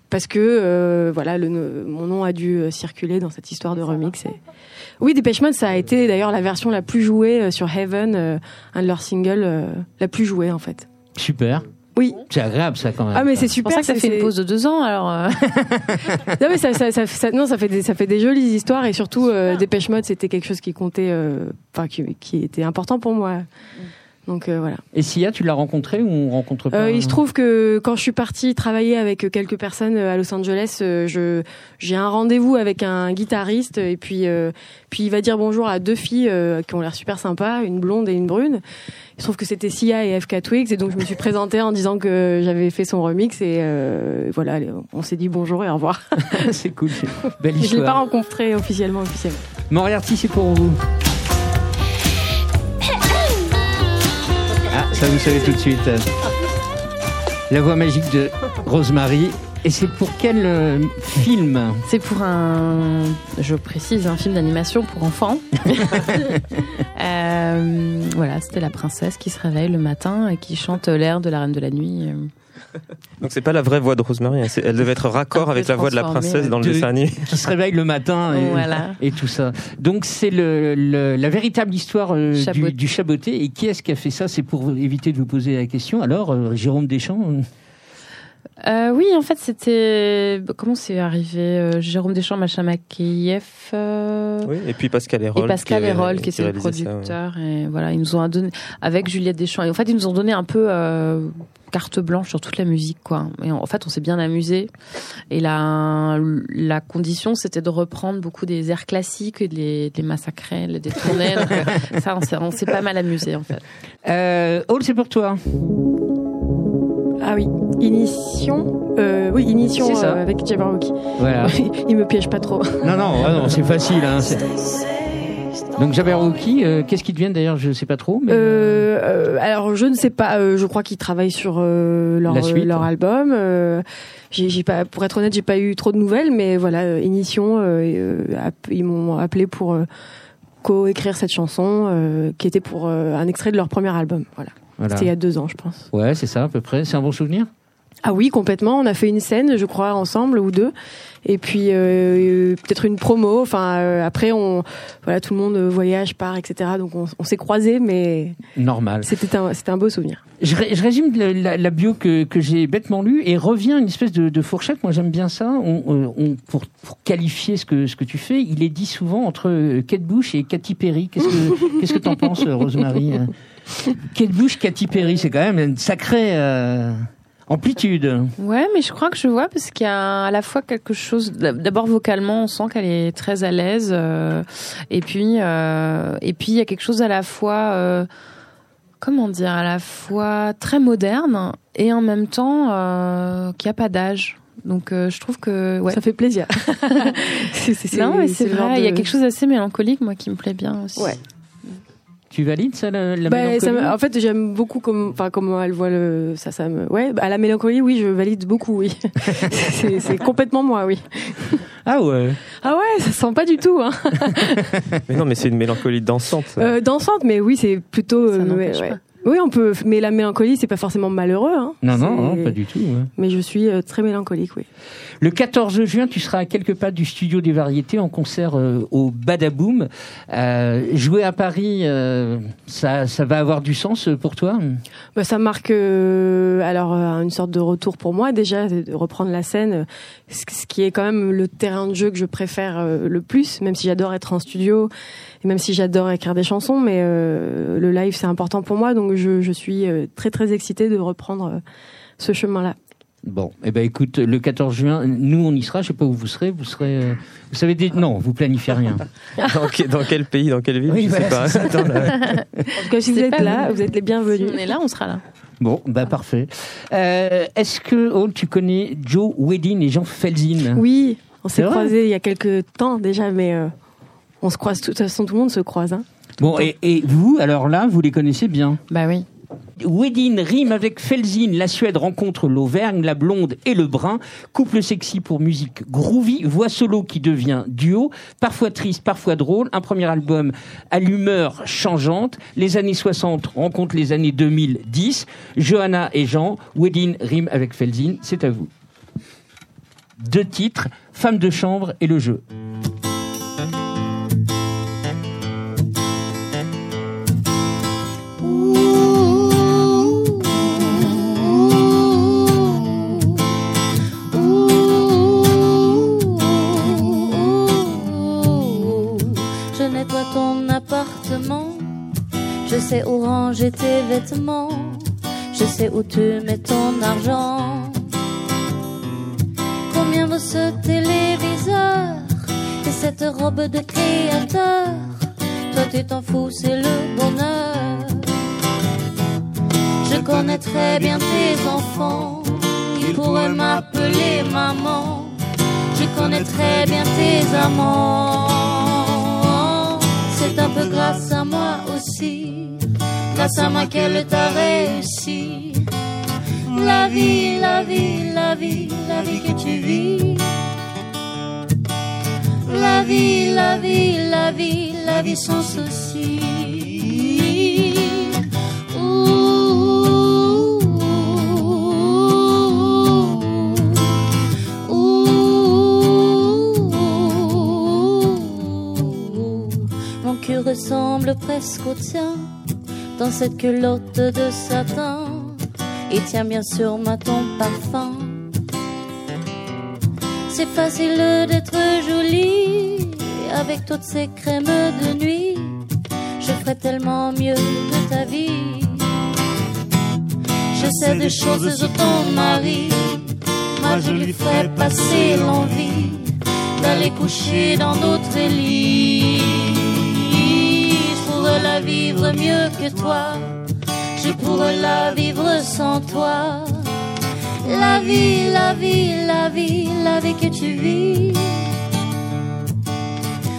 parce que euh, voilà le, mon nom a dû euh, circuler dans cette histoire de remix. Et... Oui, Dépêche Mode ça a été d'ailleurs la version la plus jouée euh, sur Heaven, euh, un de leurs singles la plus jouée en fait. Super. Oui. C'est agréable ça quand même. Ah mais c'est C'est pour super. ça que ça c'est- fait une pause de deux ans. Alors, euh, non mais ça, ça, ça, ça- non ça fait des, ça fait des jolies histoires et surtout euh, Dépêche Mode c'était quelque chose qui comptait, euh, enfin qui, qui était important pour moi. Donc euh, voilà. Et Sia, tu l'as rencontré ou on rencontre pas Euh, il se trouve que quand je suis partie travailler avec quelques personnes euh, à Los Angeles, euh, je j'ai un rendez-vous avec un guitariste et puis euh, puis il va dire bonjour à deux filles euh, qui ont l'air super sympas, une blonde et une brune. Il se trouve que c'était Sia et FK Twigs et donc je me suis présentée en disant que j'avais fait son remix et euh, voilà, on s'est dit bonjour et au revoir. c'est cool. c'est- Belle Je l'ai pas histoire. rencontré officiellement officiellement. Moriarty, c'est pour vous. Ça vous savez tout de suite. La voix magique de Rosemary Et c'est pour quel euh, film C'est pour un, je précise, un film d'animation pour enfants. Euh, voilà, c'était la princesse qui se réveille le matin et qui chante l'air de la Reine de la Nuit. Donc c'est pas la vraie voix de Rosemary, hein, elle devait être raccord avec la voix de la princesse dans le De- dessin animé. qui se réveille le matin et, Voilà. et tout ça. Donc c'est le, le- la véritable histoire euh, du, Chaboté. du chaboté. Et qui est-ce qui a fait ça? C'est pour éviter de vous poser la question. Alors, euh, Jérôme Deschamps euh, oui, en fait, c'était comment c'est arrivé euh, Jérôme Deschamps, Macha Makiev euh, Oui, et puis Pascal Hérol. et Pascal qui Hérol qui était le réalisait ça, ouais. producteur et voilà, ils nous ont donné avec Juliette Deschamps. Et en fait, ils nous ont donné un peu euh, carte blanche sur toute la musique, quoi. Et en fait, on s'est bien amusé. Et la la condition, c'était de reprendre beaucoup des airs classiques et de les, de les massacrer, de les détourner. Donc, ça, on s'est on s'est pas mal amusé, en fait. euh, Hall, c'est pour toi. Ah oui, Inition. Euh, oui, Inition C'est ça. euh, avec Jabberwocky. Voilà. Il me piège pas trop. non, non, ah non, c'est facile. Hein, c'est- Donc Jabberwocky, euh, qu'est-ce qu'ils deviennent d'ailleurs? Je sais pas trop. Mais... Euh, euh, alors je ne sais pas. euh, je crois qu'ils travaillent sur euh, leur suite. leur album. Euh, j'ai pas, pour être honnête, j'ai pas eu trop de nouvelles, mais voilà, euh, Inition, ils m'ont appelé pour euh, co-écrire cette chanson, euh, qui était pour euh, un extrait de leur premier album. Voilà. Voilà. C'était il y a deux ans, je pense. Ouais, c'est ça à peu près. C'est un bon souvenir? Ah oui, complètement. On a fait une scène, je crois, ensemble ou deux, et puis euh, peut-être une promo. Enfin, euh, après, on, voilà, tout le monde euh, voyage, part, etc. Donc on, on s'est croisés, mais Normal. c'était un, c'était un beau souvenir. Je, ré- je résume la, la- la bio que, que j'ai bêtement lue et revient une espèce de, de fourchette. Moi, j'aime bien ça. On, euh, on- pour, pour qualifier ce que, ce que tu fais, il est dit souvent entre euh, Kate Bush et Katy Perry. Qu'est-ce que qu'est-ce que t'en penses, euh, Rosemary euh Kate Bush, Katy Perry, c'est quand même une sacrée euh, amplitude. Ouais, mais je crois que je vois parce qu'il y a à la fois quelque chose. D'abord vocalement, on sent qu'elle est très à l'aise, euh, et puis euh, et puis il y a quelque chose à la fois, euh, comment dire, à la fois très moderne et en même temps euh, qui a pas d'âge. Donc euh, je trouve que ouais. Ça fait plaisir. C'est- non, mais c'est vrai. Il y a quelque chose d'assez mélancolique, moi, qui me plaît bien aussi. Ouais. Tu valides ça, la, la Bah, ça mélancolie en fait, j'aime beaucoup comme, enfin, comment elle voit le, ça, ça me, ouais, bah, à la mélancolie, oui, je valide beaucoup, oui. c'est complètement moi, oui. Ah ouais. Ah ouais, ça sent pas du tout, hein. Mais non, mais c'est une mélancolie dansante. Euh, dansante, mais oui, c'est plutôt, Ça euh, ouais, ouais. Oui, on peut, mais la mélancolie, c'est pas forcément malheureux, hein. Non, non, non, pas du tout. ouais. Mais je suis euh, très mélancolique, oui. Le 14 juin, tu seras à quelques pas du studio des variétés en concert euh, au Badaboom. Euh, jouer à Paris, euh, ça, ça va avoir du sens pour toi Bah, ça marque euh, alors euh, une sorte de retour pour moi déjà de reprendre la scène, euh, ce qui est quand même le terrain de jeu que je préfère euh, le plus, même si j'adore être en studio et même si j'adore écrire des chansons, mais euh, le live c'est important pour moi, donc je, je suis euh, très très excitée de reprendre euh, ce chemin-là. Bon, eh ben écoute, le 14 juin, nous on y sera. Je sais pas où vous serez. Vous serez, euh, vous savez des... non, vous planifiez rien. Dans, que- dans quel pays, dans quelle ville Oui, Je sais voilà, pas. c'est Attends, là. En tout cas, si vous êtes pas là, vous. êtes les Si bienvenus. on est là, on sera là. Bon, bah parfait. Euh, Est-ce que oh, tu connais Joe Wedin et Jean Felzin Oui, on s'est croisés il y a quelques temps déjà, mais euh, on se croise. De toute façon, tout le monde se croise. Hein. Bon, et, et vous, alors là, vous les connaissez bien? Bah oui. Wedin rime avec Felzin, la Suède rencontre l'Auvergne, la blonde et le brun, couple sexy pour musique groovy, voix solo qui devient duo, parfois triste, parfois drôle, un premier album à l'humeur changeante, les années 60 rencontrent les années 2010, Johanna et Jean, Wedin rime avec Felzin, c'est à vous. Deux titres, Femme de chambre et le jeu. Je sais où ranger tes vêtements. Je sais où tu mets ton argent. Combien vaut ce téléviseur et cette robe de créateur? Toi tu t'en fous, c'est le bonheur. Je connais très bien tes enfants. Ils pourraient m'appeler maman. Je connais très bien tes amants. C'est un peu grâce à moi aussi. Grâce à moi qu'elle t'a réussi. La vie, la vie, la vie, la vie que tu vis. La vie, la vie, la vie, la vie sans souci. Cœur ressemble presque au tien dans cette culotte de satin. Et tiens bien sûr ma ton parfum. C'est facile d'être jolie avec toutes ces crèmes de nuit. Je ferais tellement mieux de ta vie. Je sais des choses sur ton mari. Moi je lui ferais passer l'envie d'aller coucher dans d'autres lits. Mieux que toi. Je pourrais la vivre sans toi. La vie, la vie, la vie, la vie que tu vis.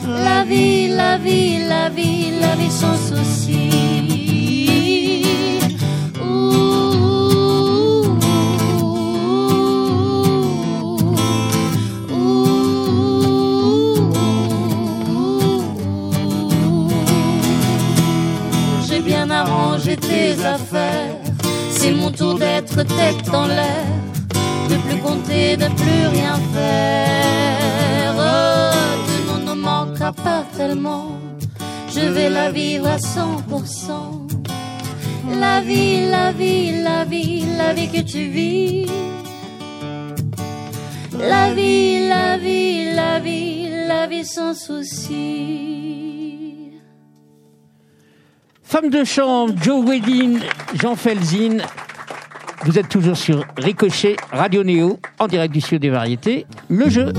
La vie, la vie, la vie, la vie sans souci. Tes affaires. C'est mon tour d'être tête en l'air, de plus compter, de plus rien faire. Oh, le monde ne manquera pas tellement. Je vais la vivre à 100%. La vie, la vie, la vie, la vie que tu vis. La vie, la vie, la vie, la vie sans souci. Femme de chambre, Joe Wedin, Jean Felzin. Vous êtes toujours sur Ricochet, Radio Néo, en direct du studio des variétés. Le jeu.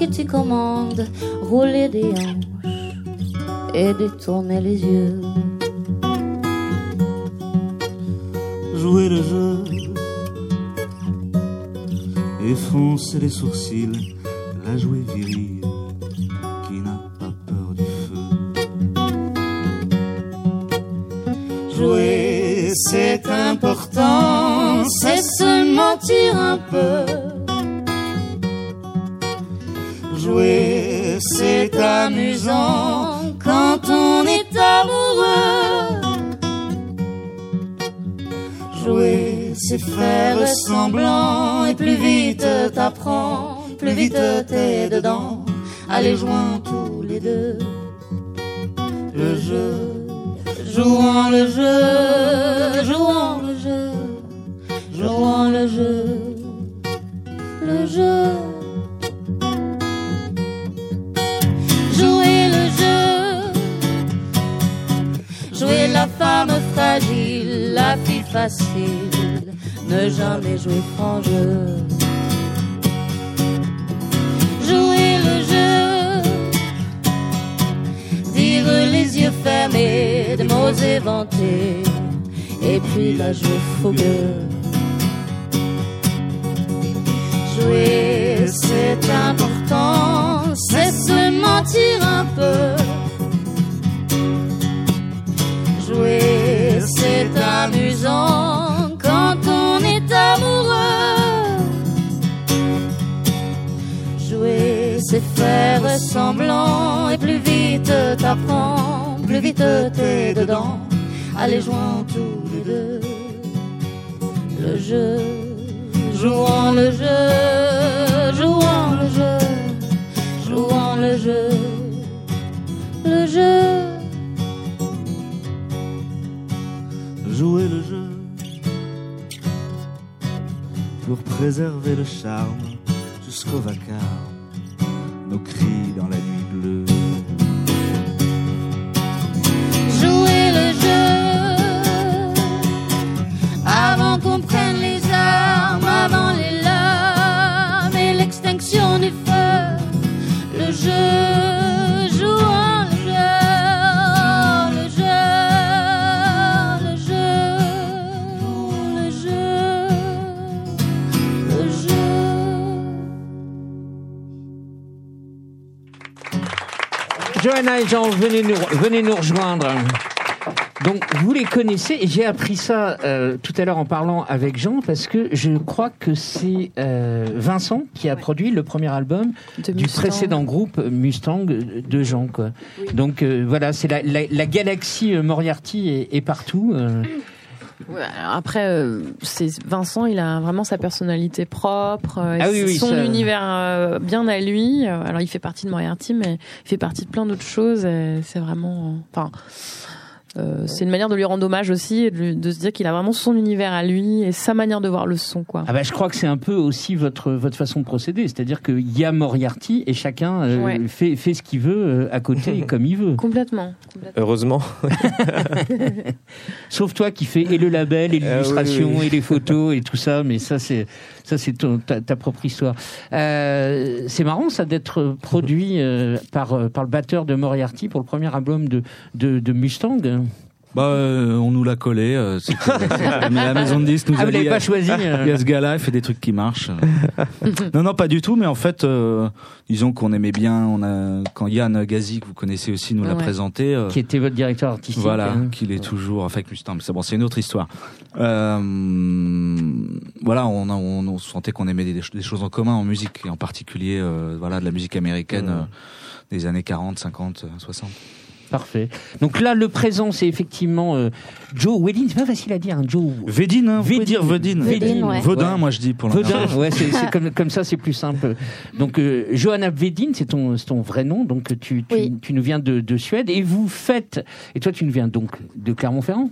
Que tu commandes. Rouler des hanches. Et détourner les yeux. jouer le jeu. Effoncer les sourcils, la jouer virile vite t'es dedans. Allez, joins tous les deux Jouer, c'est amusant quand on est amoureux. Jouer, c'est faire semblant et plus vite t'apprends, plus vite t'es dedans. Allez, jouons tous les deux le jeu, jouons le jeu, jouons le jeu, jouons le jeu, le jeu. jouer le jeu pour préserver le charme jusqu'au vacarme, Johanna et Jean, venez nous, venez nous rejoindre. Donc vous les connaissez et j'ai appris ça euh, tout à l'heure en parlant avec Jean parce que je crois que c'est euh, Vincent qui a produit le premier album De du Mustang. précédent groupe Mustang de Jean. Quoi. Donc euh, voilà, c'est la, la, la galaxie euh, Moriarty est, est partout. Ouais, alors après, euh, c'est Vincent, il a vraiment sa personnalité propre, euh, Ah oui, c'est oui, son ça- univers euh, bien à lui. Euh, Alors il fait partie de Moriarty, mais il fait partie de plein d'autres choses. C'est vraiment, euh, enfin, euh, c'est une manière de lui rendre hommage aussi, et de, lui- de se dire qu'il a vraiment son univers à lui et sa manière de voir le son, quoi. Ah bah, je crois que c'est un peu aussi votre, votre façon de procéder, c'est-à-dire qu'il y a Moriarty et chacun euh, Ouais. fait, fait ce qu'il veut euh, à côté et comme il veut. Complètement. complètement. Heureusement. Sauf toi qui fais et le label, et Ah oui, l'illustration, oui. et les photos, et tout ça, mais ça c'est ça c'est ta, ta propre histoire. Euh, c'est marrant ça d'être produit euh, par par le batteur de Moriarty pour le premier album de de, de Mustang. Bah, euh, on nous l'a collé. euh, mais la maison de disques nous Ah a vous dit, l'avez pas choisi euh, il y a ce gars-là, il fait des trucs qui marchent. non, non, pas du tout. Mais en fait, euh, disons qu'on aimait bien. On a quand Yann Gazi, que vous connaissez aussi, nous l'a Ouais. présenté. euh, qui était votre directeur artistique. voilà, hein. qu'il est toujours avec Mustang. C'est bon, c'est une autre histoire. Euh, voilà, on, a- on, on sentait qu'on aimait des, des choses en commun en musique, et en particulier, euh, voilà, de la musique américaine euh, des années 40, 50, euh, 60. Parfait. Donc là le présent c'est effectivement euh, Joe Wedin. C'est pas facile à dire, hein, Joe. Védine, hein, vous pouvez dire ouais. Vaudin, Ouais. moi je dis pour l'instant. Vedin, ouais, c'est comme, comme ça, c'est plus simple. Donc, euh, Johanna Vedin, c'est ton, c'est ton vrai nom. Donc, tu, tu, Oui. tu nous viens de, de Suède et vous faites. Et toi, tu nous viens donc de Clermont-Ferrand?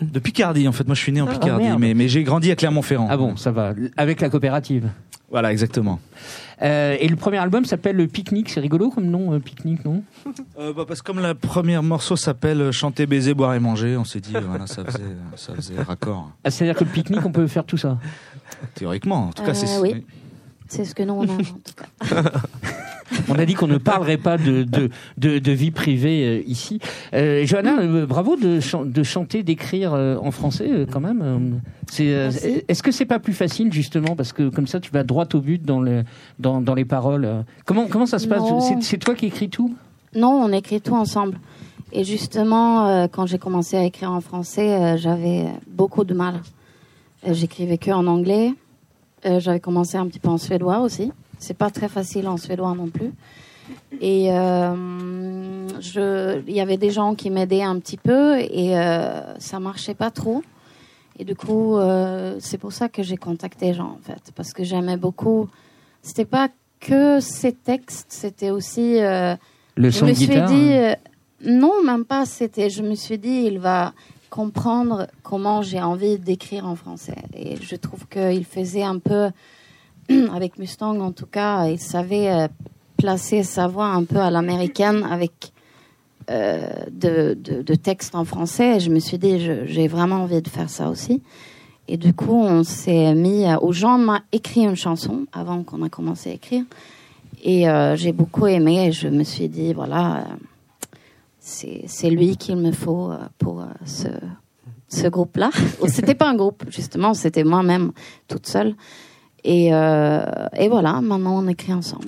De Picardie, en fait. Moi je suis né en Ah, Picardie, merde. mais, mais j'ai grandi à Clermont-Ferrand. Ah bon, ça va. Avec la coopérative. Voilà, exactement. Euh, et le premier album s'appelle Le Pique-Nique. C'est rigolo comme nom, euh, Pique-Nique, non Euh, bah, parce que comme le premier morceau s'appelle euh, Chanter, baiser, boire et manger, on s'est dit, voilà, ça faisait, ça faisait raccord. ah, C'est-à-dire que le pique-nique, on peut faire tout ça. Théoriquement, en tout cas, Euh, c'est. oui. C'est ce que nous on a en tout cas. On a dit qu'on ne parlerait pas de, de, de, de vie privée euh, ici. Euh, Johanna, euh, bravo de, de chanter, d'écrire euh, en français quand même. C'est, est-ce que c'est pas plus facile justement parce que comme ça tu vas droit au but dans, le, dans, dans les paroles. Comment, comment ça se passe? C'est, toi qui écris tout? Non, on écrit tout ensemble. Et justement, quand j'ai commencé à écrire en français, j'avais beaucoup de mal. J'écrivais que en anglais. Euh, j'avais commencé un petit peu en suédois aussi. C'est pas très facile en suédois non plus. Et euh, je, il y avait des gens qui m'aidaient un petit peu et euh, ça marchait pas trop. Et du coup, euh, c'est pour ça que j'ai contacté Jean en fait, parce que j'aimais beaucoup. C'était pas que ces textes, c'était aussi. euh, Le je son me suis guitare dit, hein. non, même pas. C'était, je me suis dit, il va comprendre comment j'ai envie d'écrire en français. Et je trouve qu'il faisait un peu, avec Mustang en tout cas, il savait euh, placer sa voix un peu à l'américaine avec euh, de, de, de textes en français. Et je me suis dit, j'ai vraiment envie de faire ça aussi. Et du coup, on s'est mis. à- Jean m'a écrit une chanson avant qu'on a commencé à écrire. Et euh, j'ai beaucoup aimé et je me suis dit, voilà, c'est lui qu'il me faut euh, pour ce, ce groupe-là. C'était pas un groupe, justement, c'était moi-même toute seule. Et, euh, et voilà, maintenant on écrit ensemble.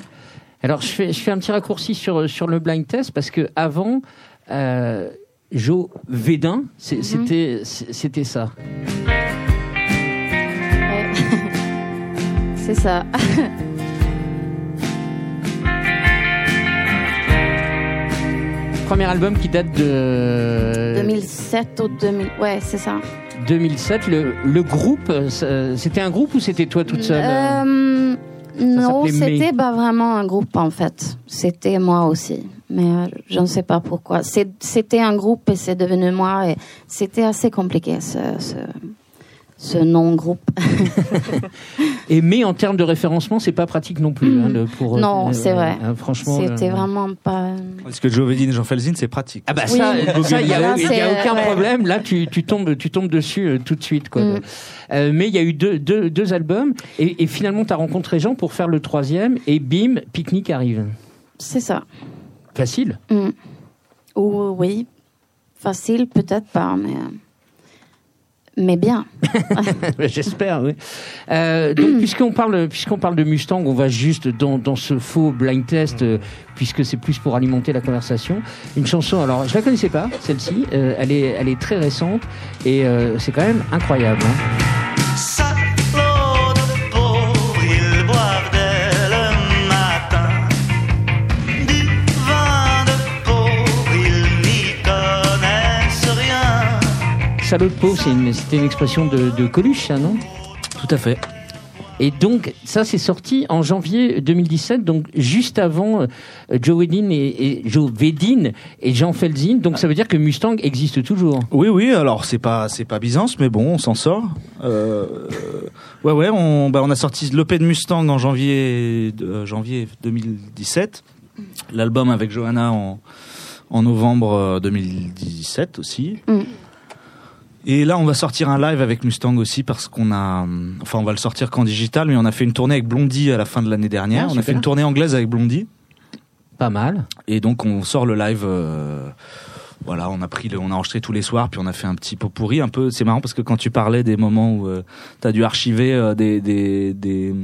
Alors je fais, je fais un petit raccourci sur, sur le blind test parce que avant euh, Joe Védin, Mhm. c'était ça. Ouais. c'est ça. Premier album qui date de 2007 ou 2000. Ouais, c'est ça. 2007. Le, le groupe, euh, c'était un groupe ou c'était toi toute seule Euh, non, s'appelait May. c'était pas vraiment un groupe en fait. C'était moi aussi. Mais euh, je ne sais pas pourquoi. C'était un groupe et c'est devenu moi. Et c'était assez compliqué ce, ce, ce non-groupe. Et mais en termes de référencement, c'est pas pratique non plus. hein, le- pour, Non, c'est vrai. euh, franchement, C'était euh, vraiment pas. Parce que Joe Védine et Jean Felzin, c'est pratique. Ah bah Oui. ça, il y a, aucun euh, ouais. problème. Là, tu, tu tombes, tu tombes dessus euh, tout de suite, quoi. Mm. Euh, mais il y a eu deux, deux, deux albums et, et finalement, tu as rencontré Jean pour faire le troisième et bim, Picnic arrive. C'est ça. Facile. Mm. Ou oui, facile peut-être pas, mais euh, Mais bien. J'espère, oui. Euh, donc, puisqu'on parle, puisqu'on parle de Mustang, on va juste dans, dans ce faux blind test, euh, puisque c'est plus pour alimenter la conversation. Une chanson, alors, je la connaissais pas, celle-ci. Euh, elle est, elle est très récente et euh, c'est quand même incroyable. hein. Salaud de pauvre, c'est une- c'était une, expression de, de Coluche, ça, non? Tout à fait. Et donc, ça, c'est sorti en janvier 2017, donc juste avant euh, Joe Vedin et, et Joe Vedin et Jean Felzin. Donc, ça veut dire que Mustang existe toujours. Oui, oui. Alors c'est pas c'est pas Byzance, mais bon, on s'en sort. Euh, ouais, ouais. On bah, on a sorti l'EP de Mustang en janvier euh, janvier 2017. L'album avec Johanna en en novembre euh, 2017 aussi. Mm. Et là, on va sortir un live avec Mustang aussi parce qu'on a, hum, enfin, on va le sortir qu'en digital, mais on a fait une tournée avec Blondie à la fin de l'année dernière. Ah, on a fait une tournée anglaise avec Blondie. Pas mal. Et donc on sort le live. euh, voilà, on a pris, le, on a enregistré tous les soirs, puis on a fait un petit pot pourri un peu. C'est marrant parce que quand tu parlais des moments où tu t'as dû archiver euh, des, des, des,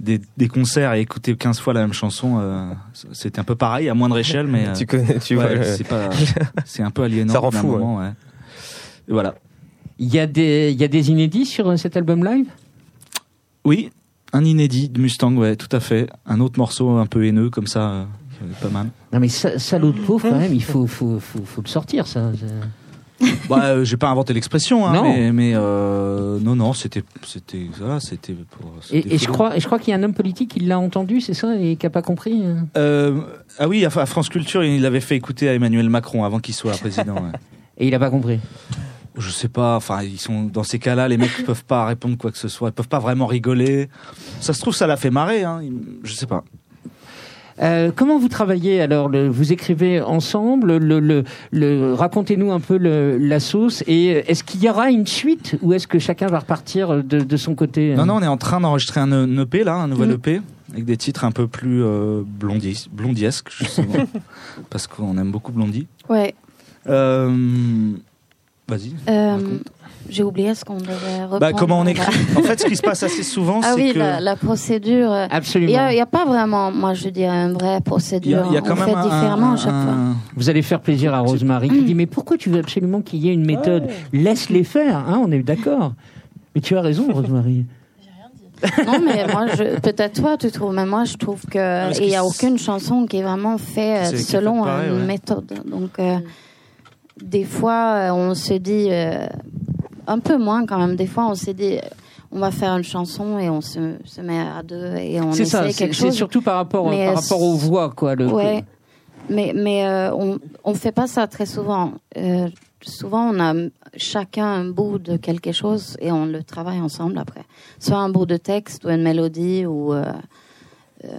des, des concerts et écouter 15 fois la même chanson, euh, c'était un peu pareil à moindre échelle, mais euh, Tu connais, tu ouais, vois. c'est pas, c'est un peu aliénant. Ça rend fou, moment, ouais. Et voilà. Il y, a des, il y a des inédits sur euh, cet album live? Oui, un inédit de Mustang, ouais, tout à fait. Un autre morceau un peu haineux comme ça, euh, pas mal. Non, mais sa- salaud de pauvre, quand même, il faut, faut, faut, faut le sortir, ça. bah, euh, j'ai pas inventé l'expression, hein, Non. mais, mais euh, non, non, c'était, c'était, voilà, c'était Et, et je crois, et je crois qu'il y a un homme politique qui l'a entendu, c'est ça, et qui n'a pas compris. euh? Ah oui, à France Culture, il l'avait fait écouter à Emmanuel Macron avant qu'il soit président. ouais. Et il n'a pas compris. Je sais pas, enfin, ils sont dans ces cas-là, les mecs peuvent pas répondre quoi que ce soit, ils peuvent pas vraiment rigoler. Ça se trouve, ça l'a fait marrer, hein. Je sais pas. Euh, comment vous travaillez alors le- Vous écrivez ensemble le, le, le- Racontez-nous un peu le- la sauce. Et euh, est-ce qu'il y aura une suite ou est-ce que chacun va repartir de, de son côté euh? Non, non, on est en train d'enregistrer un, un EP là, un nouvel Mm. EP avec des titres un peu plus euh, blondis, blondiesques, justement, parce qu'on aime beaucoup Blondie. Ouais. Euh, Vas-y. Euh. J'ai oublié ce qu'on devait reprendre. Bah, comment on écrit? En fait, ce qui se passe assez souvent, Ah c'est oui, que la, la procédure. euh, Il Absolument. n'y a, il y a pas vraiment, moi je dirais, une vraie procédure. il y a quand on même fait un- différemment un- à chaque fois. Vous allez faire plaisir à Rosemary qui dit Mais pourquoi tu veux absolument qu'il y ait une méthode? Laisse-les faire, hein, on est d'accord. Mais tu as raison, Rosemary. Non, mais moi, je- peut-être toi, tu trouves, mais moi, je trouve que parce il n'y a aucune chanson qui est vraiment faite euh, selon une ouais. méthode. Donc, euh, des fois, euh, on se dit, euh, un peu moins quand même, des fois, on s'est dit, euh, on va faire une chanson et on se, se met à deux et on essaie ça, quelque c'est c'est chose. surtout par rapport, Mais, par rapport aux voix. Quoi, le, Ouais. Mais, mais euh, on on fait pas ça très souvent. Euh, souvent, on a chacun un bout de quelque chose et on le travaille ensemble après. Soit un bout de texte ou une mélodie ou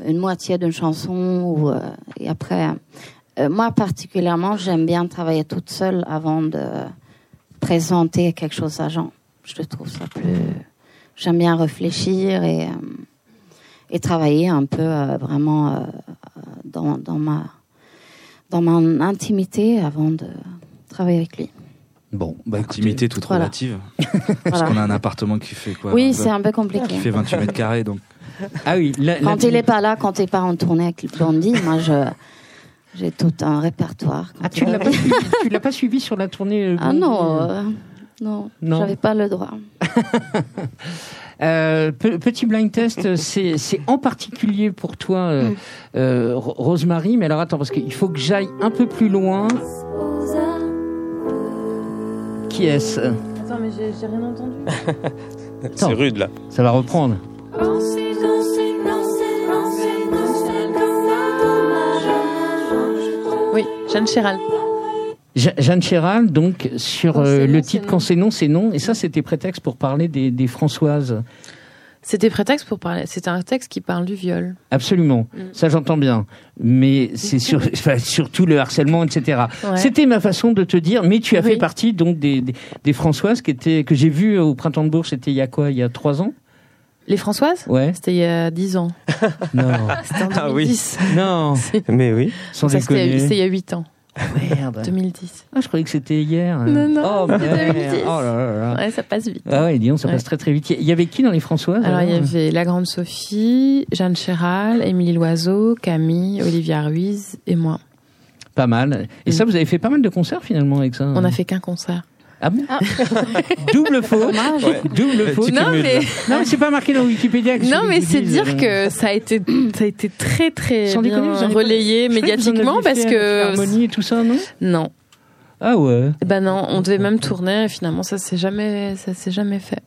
une moitié d'une chanson. Ou, et après, euh, moi particulièrement, j'aime bien travailler toute seule avant de présenter quelque chose à Jean. Je trouve ça plus. J'aime bien réfléchir et, euh, et travailler un peu euh, vraiment euh, dans, dans ma dans mon intimité avant de travailler avec lui. Bon, bah Intimité toute Voilà. relative. Parce Voilà. qu'on a un appartement qui fait quoi Oui, c'est un peu Qui compliqué. fait 28 mètres carrés, donc. Ah oui, la- Quand il est pas là, quand il part en tournée avec Blondie, moi je j'ai tout un répertoire. Ah, tu il l'as pas, suivi- tu l'as pas suivi sur la tournée euh, Ah non, euh euh, non, Non. j'avais pas le droit. Euh, pe- petit blind test, c'est c'est en particulier pour toi, euh, euh, Ro- Rosemary. Mais alors attends, parce qu'il faut que j'aille un peu plus loin. Qui est-ce? Attends, mais j'ai j'ai rien entendu. C'est rude là. Ça va reprendre. Oui, Jeanne Chéral. Je- Jeanne Chéral, donc sur euh, c'est le titre c'est Quand c'est non, c'est non. Et ça, c'était prétexte pour parler des, des Françoises. C'était prétexte pour parler. C'était un texte qui parle du viol. Absolument. Mm. Ça, j'entends bien. Mais c'est sur, enfin, surtout le harcèlement, etc. Ouais. C'était ma façon de te dire. Mais tu as Oui. fait partie donc des, des, des Françoises qui étaient que j'ai vu au printemps de Bourges. C'était il y a quoi? Il y a trois ans? Les Françoises Ouais. C'était il y a 10 ans. Non. C'était en Ah oui. 2010. non. Mais oui. Sans Ça, c'était déconner. c'était il y a 8 ans. Merde. 2010. Ah, je croyais que c'était hier. Non, non, oh, c'était merde. 2010. Oh là là là. Ouais, ça passe vite. Ah ouais, dis donc, ça Ouais. passe très très vite. Il y avait qui dans les Françoises Alors, il y avait la grande Sophie, Jeanne Chéral, Émilie Loiseau, Camille, Olivia Ruiz et moi. Pas mal. Et ça, vous avez fait pas mal de concerts finalement avec ça On a fait qu'un concert. Ah bon Double faux. Double faux. Non, mais- non, mais c'est pas marqué dans Wikipédia. que Non, mais c'est dire que ça a été, ça a été très très bien relayé pas- médiatiquement parce que avec l'harmonie et tout ça, non? Non. Ah ouais. Ben non, on devait même tourner. Et finalement, ça s'est jamais, ça s'est jamais fait.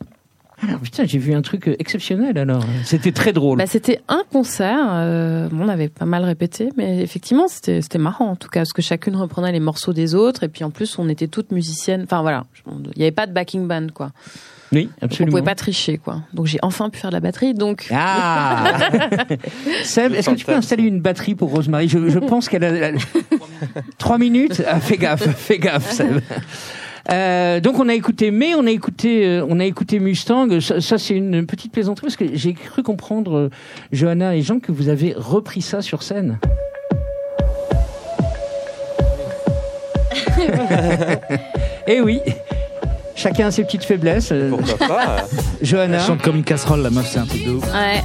Alors, putain, j'ai vu un truc euh, exceptionnel alors. C'était très drôle. Bah, c'était un concert. euh, on avait pas mal répété, mais effectivement, c'était c'était marrant en tout cas parce que chacune reprenait les morceaux des autres et puis en plus, on était toutes musiciennes. Enfin voilà, il n'y avait pas de backing band quoi. oui, On absolument. pouvait pas tricher quoi. Donc j'ai enfin pu faire de la batterie. Donc Ah Seb, est-ce que tu peux installer une batterie pour Rosemary? Je, je pense qu'elle a... Trois minutes? Ah, Fais gaffe, fais gaffe, Seb. Euh, donc on a écouté, mais on a écouté, euh, on a écouté Mustang. Ça, ça, c'est une petite plaisanterie parce que j'ai cru comprendre, euh, Johanna et Jean, que vous avez repris ça sur scène. Eh oui, chacun a ses petites faiblesses. Pourquoi pas Johanna. Elle chante comme une casserole, la meuf, c'est un truc de ouf. Ouais.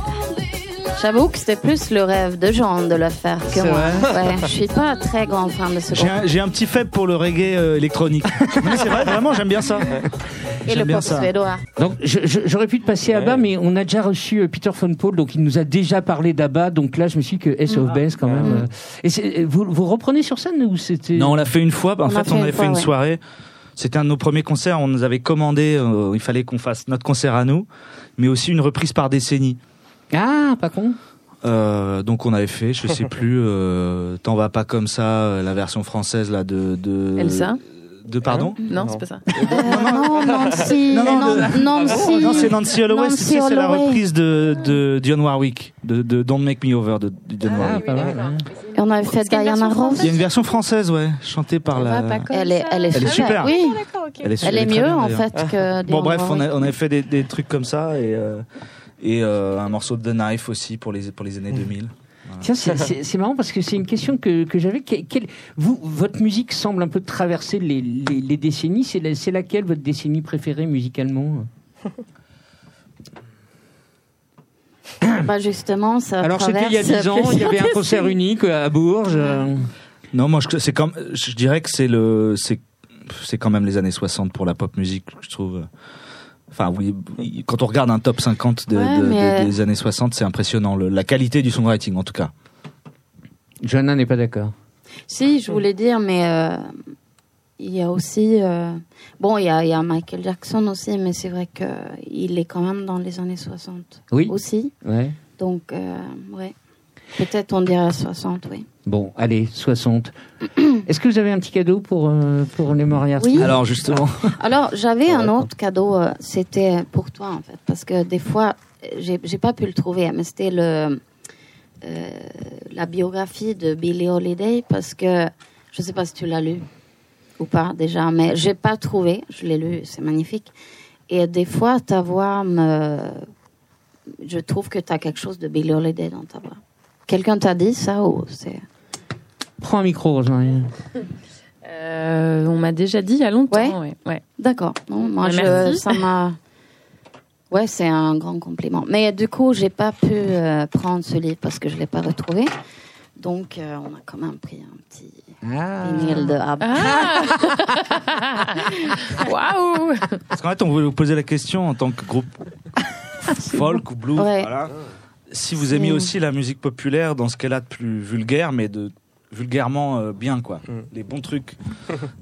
J'avoue que c'était plus le rêve de Jean de le faire que moi. Ouais, je suis pas très grand fan de ce J'ai groupe. un, j'ai un petit faible pour le reggae euh, électronique. Mais c'est vrai, vraiment, j'aime bien ça. Et J'aime le bien pop ça. suédois. Donc je- je- j'aurais pu te passer à bas, mais on a déjà reçu euh, Peter von Paul, donc il nous a déjà parlé d'Abba, donc là je me suis dit que S of Base quand même. euh, Et c'est- vous, vous reprenez sur scène ou c'était Non, on l'a fait une fois. En On fait, fait on une avait fois, fait une ouais. soirée. C'était un de nos premiers concerts. On nous avait commandé. euh, il fallait qu'on fasse notre concert à nous, mais aussi une reprise par décennie. Ah, pas con. Euh, donc on avait fait, je sais plus, euh, t'en vas pas comme ça, euh, la version française là de de Elsa de pardon. non, c'est pas ça. non, Nancy. Non, non, non, de- Nancy. non, c'est Nancy Holloway. Nancy c'est- la reprise de de Dionne Warwick, de, de Don't Make Me Over de, de Dionne Ah, Warwick. pas mal. hein. Et on avait fait Diana Ross. Il y a une version française, ouais, chantée par la. Elle est, elle est Elle est super. Oui. Elle est, Elle est très mieux bien, en fait que. Bon bref, on, avait fait des, des trucs comme ça et euh, et euh, un morceau de The Knife aussi pour les pour les années 2000. Tiens, c'est- c'est c'est marrant parce que c'est une question que, que j'avais. Que- vous, votre musique semble un peu traverser les, les, les décennies. C'est la- c'est laquelle votre décennie préférée musicalement? Bah justement, ça Alors c'était il y a traverse 10 ans, il y avait un concert unique à Bourges. Non, moi je c'est comme je dirais que c'est le c'est c'est quand même les années 60 pour la pop musique, je trouve. Enfin oui, quand on regarde un top 50 de, Ouais, de- de- mais- des années 60, c'est impressionnant le- la qualité du songwriting en tout cas. Johanna n'est pas d'accord. Si, je voulais dire, mais euh, il y a aussi. euh, bon, il y a, il y a Michael Jackson aussi, mais c'est vrai qu'il est quand même dans les années 60 Oui. aussi. Ouais. Donc, euh, ouais. Peut-être on dirait 60, oui. Bon, allez, 60. Est-ce que vous avez un petit cadeau pour, euh, pour les Moriarty Oui. Alors justement, Alors, j'avais un autre cadeau, euh, c'était pour toi en fait, parce que des fois, j'ai j'ai pas pu le trouver, mais c'était le euh, la biographie de Billie Holiday, parce que je sais pas si tu l'as lu ou pas déjà, mais j'ai pas trouvé, je l'ai lu, c'est magnifique. Et des fois, ta voix me, je trouve que tu as quelque chose de Billie Holiday dans ta voix. Quelqu'un t'a dit ça ou c'est Prends un micro, Rosemary. Euh, on m'a déjà dit il y a longtemps. Ouais. ouais, ouais. D'accord. Non, moi, Bah, je, ça m'a. Ouais, c'est un grand compliment. Mais du coup, j'ai pas pu euh, prendre ce livre parce que je l'ai pas retrouvé. Donc, euh, on a quand même pris un petit vinyle de ABBA. Waouh parce qu'en fait, on voulait vous poser la question en tant que groupe folk ou blues. Ouais. voilà. Si vous aimiez aussi la musique populaire dans ce qu'elle a de plus vulgaire, mais de vulgairement euh, bien quoi. Les bons trucs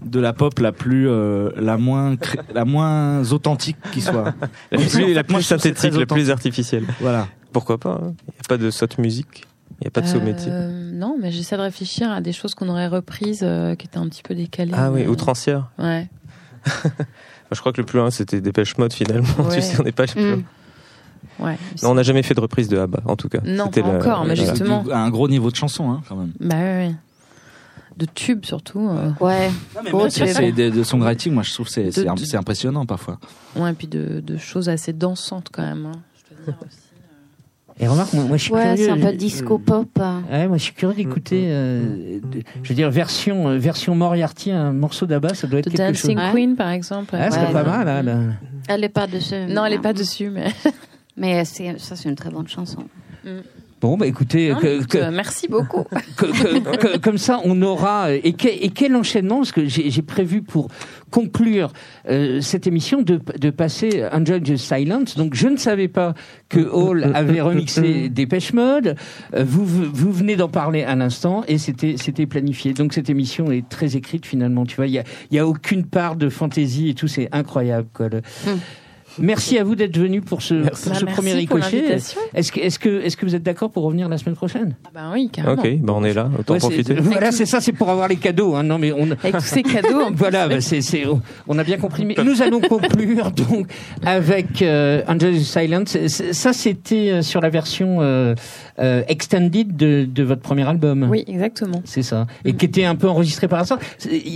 de la pop la plus euh, la moins cré- la moins authentique qui soit. La plus, la plus synthétique, la plus artificielle. Voilà. Pourquoi pas Il n'y a pas de sotte musique, il n'y a pas de saut métier. Euh, non, mais j'essaie de réfléchir à des choses qu'on aurait reprises euh, qui étaient un petit peu décalées. Ah oui, mais- outrancière. Ouais. Je crois que le plus loin, c'était Dépêche Mode finalement. Ouais. tu sais, on n'est pas. Mm. Ouais. Non, on n'a jamais fait de reprise de ABBA, en tout cas. Non, pas la- encore, mais justement. À un gros niveau de chanson hein, quand même. Bah ouais, ouais. De tubes surtout. euh. Ouais. C'est de, de songwriting, moi je trouve que c'est c'est c'est impressionnant parfois. Ouais, et puis de, de choses assez dansantes quand même. hein, je dois dire aussi. Et remarque, moi, moi, je suis Ouais, curieux. c'est un peu euh, disco pop. Ouais, moi je suis curieux d'écouter, euh, de- je veux dire version euh, version Moriarty, un morceau d'Abba, ça doit être The quelque Dancing chose. Queen, par exemple. Ah, c'est Ouais, pas non. mal, là, là. Elle est pas dessus. Non, elle est pas dessus, mais. Mais c'est, ça, c'est une très bonne chanson. Bon, bah écoutez, Non, que- écoute, que- euh, merci beaucoup. que- que- que- comme ça, on aura et, que- et quel enchaînement Parce que j'ai j'ai prévu pour conclure euh, cette émission de, de passer Enjoy the Silence. Donc, je ne savais pas que Hall avait remixé Dépêche Mode. Euh, vous, vous venez d'en parler à l'instant et c'était c'était planifié. Donc, cette émission est très écrite finalement. Tu vois, il y a, il y a aucune part de fantaisie et tout. C'est incroyable. Quoi. Le- Merci à vous d'être venu pour ce, pour Bah, ce premier merci pour ricochet. Est-ce que, est-ce que, est-ce que vous êtes d'accord pour revenir la semaine prochaine? Ah bah oui, carrément. Ok, bah on est là, autant Ouais, c'est- profiter. Voilà, c'est ça, c'est pour avoir les cadeaux. Hein. Non, mais on, Avec tous ces cadeaux. en plus. voilà, bah, c'est, c'est, on a bien compris. Mais nous allons conclure donc avec euh, the Silence. Ça, c'était euh, sur la version euh, euh, extended de, de votre premier album. Oui, exactement. C'est ça. Et qui était un peu enregistré par hasard.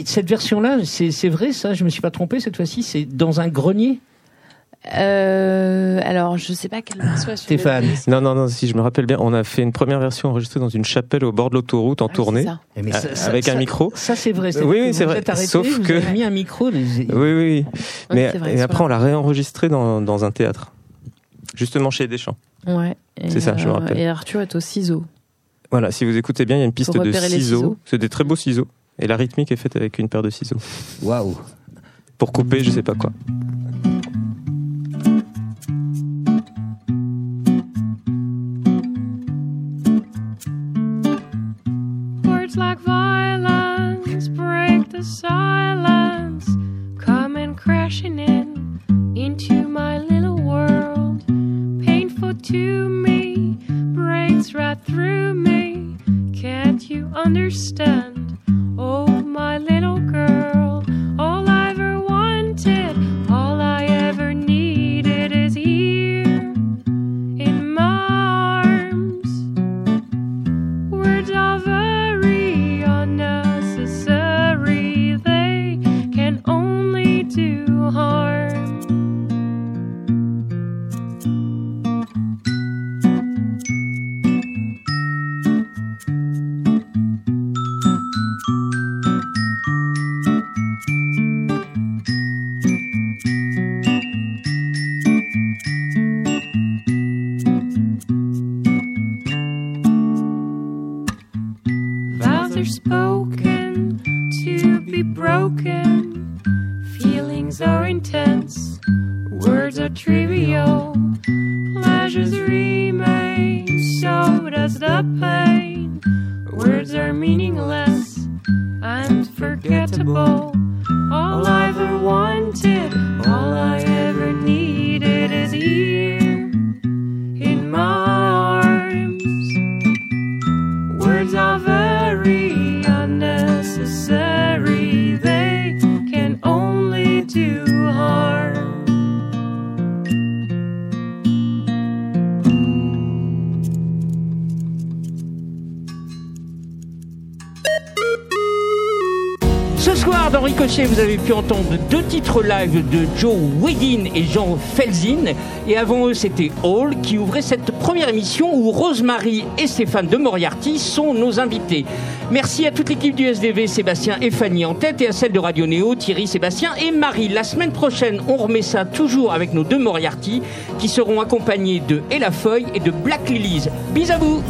Cette version-là, c'est, c'est vrai, ça, je me suis pas trompé cette fois-ci, c'est dans un grenier? Euh, alors, je sais pas quelle version Stéphane. le- Non, non, non, si je me rappelle bien, on a fait une première version enregistrée dans une chapelle au bord de l'autoroute en Ah tournée, c'est ça. Eh, Mais a- ça- ça- avec ça- un micro. Ça, c'est vrai. Oui, oui, c'est vrai. arrêté, Sauf vous que- avez mis un micro. les- Oui, oui, oui. Mais c'est vrai, et après, on l'a réenregistré dans, dans un théâtre, justement chez Deschamps. Ouais. C'est ça, je me euh, rappelle. Et Arthur est au ciseau. Voilà, si vous écoutez bien, il y a une piste de repérer les ciseaux. ciseaux. C'est des très beaux ciseaux. Et la rythmique est faite avec une paire de ciseaux. Waouh. Pour couper, je sais pas quoi. Like violence break the silence, coming crashing in into my little world. Painful to me, breaks right through me. Can't you understand? Oh, my little girl, Joe Wedin et Jean Felzin. Et avant eux, c'était Hall qui ouvrait cette première émission où Rosemary et Stéphane de Moriarty sont nos invités. Merci à toute l'équipe du SDV, Sébastien et Fanny en tête, et à celle de Radio Néo, Thierry, Sébastien et Marie. La semaine prochaine, on remet ça toujours avec nos deux Moriarty qui seront accompagnés de Ella Foy et de Black Lilies. Bis à vous!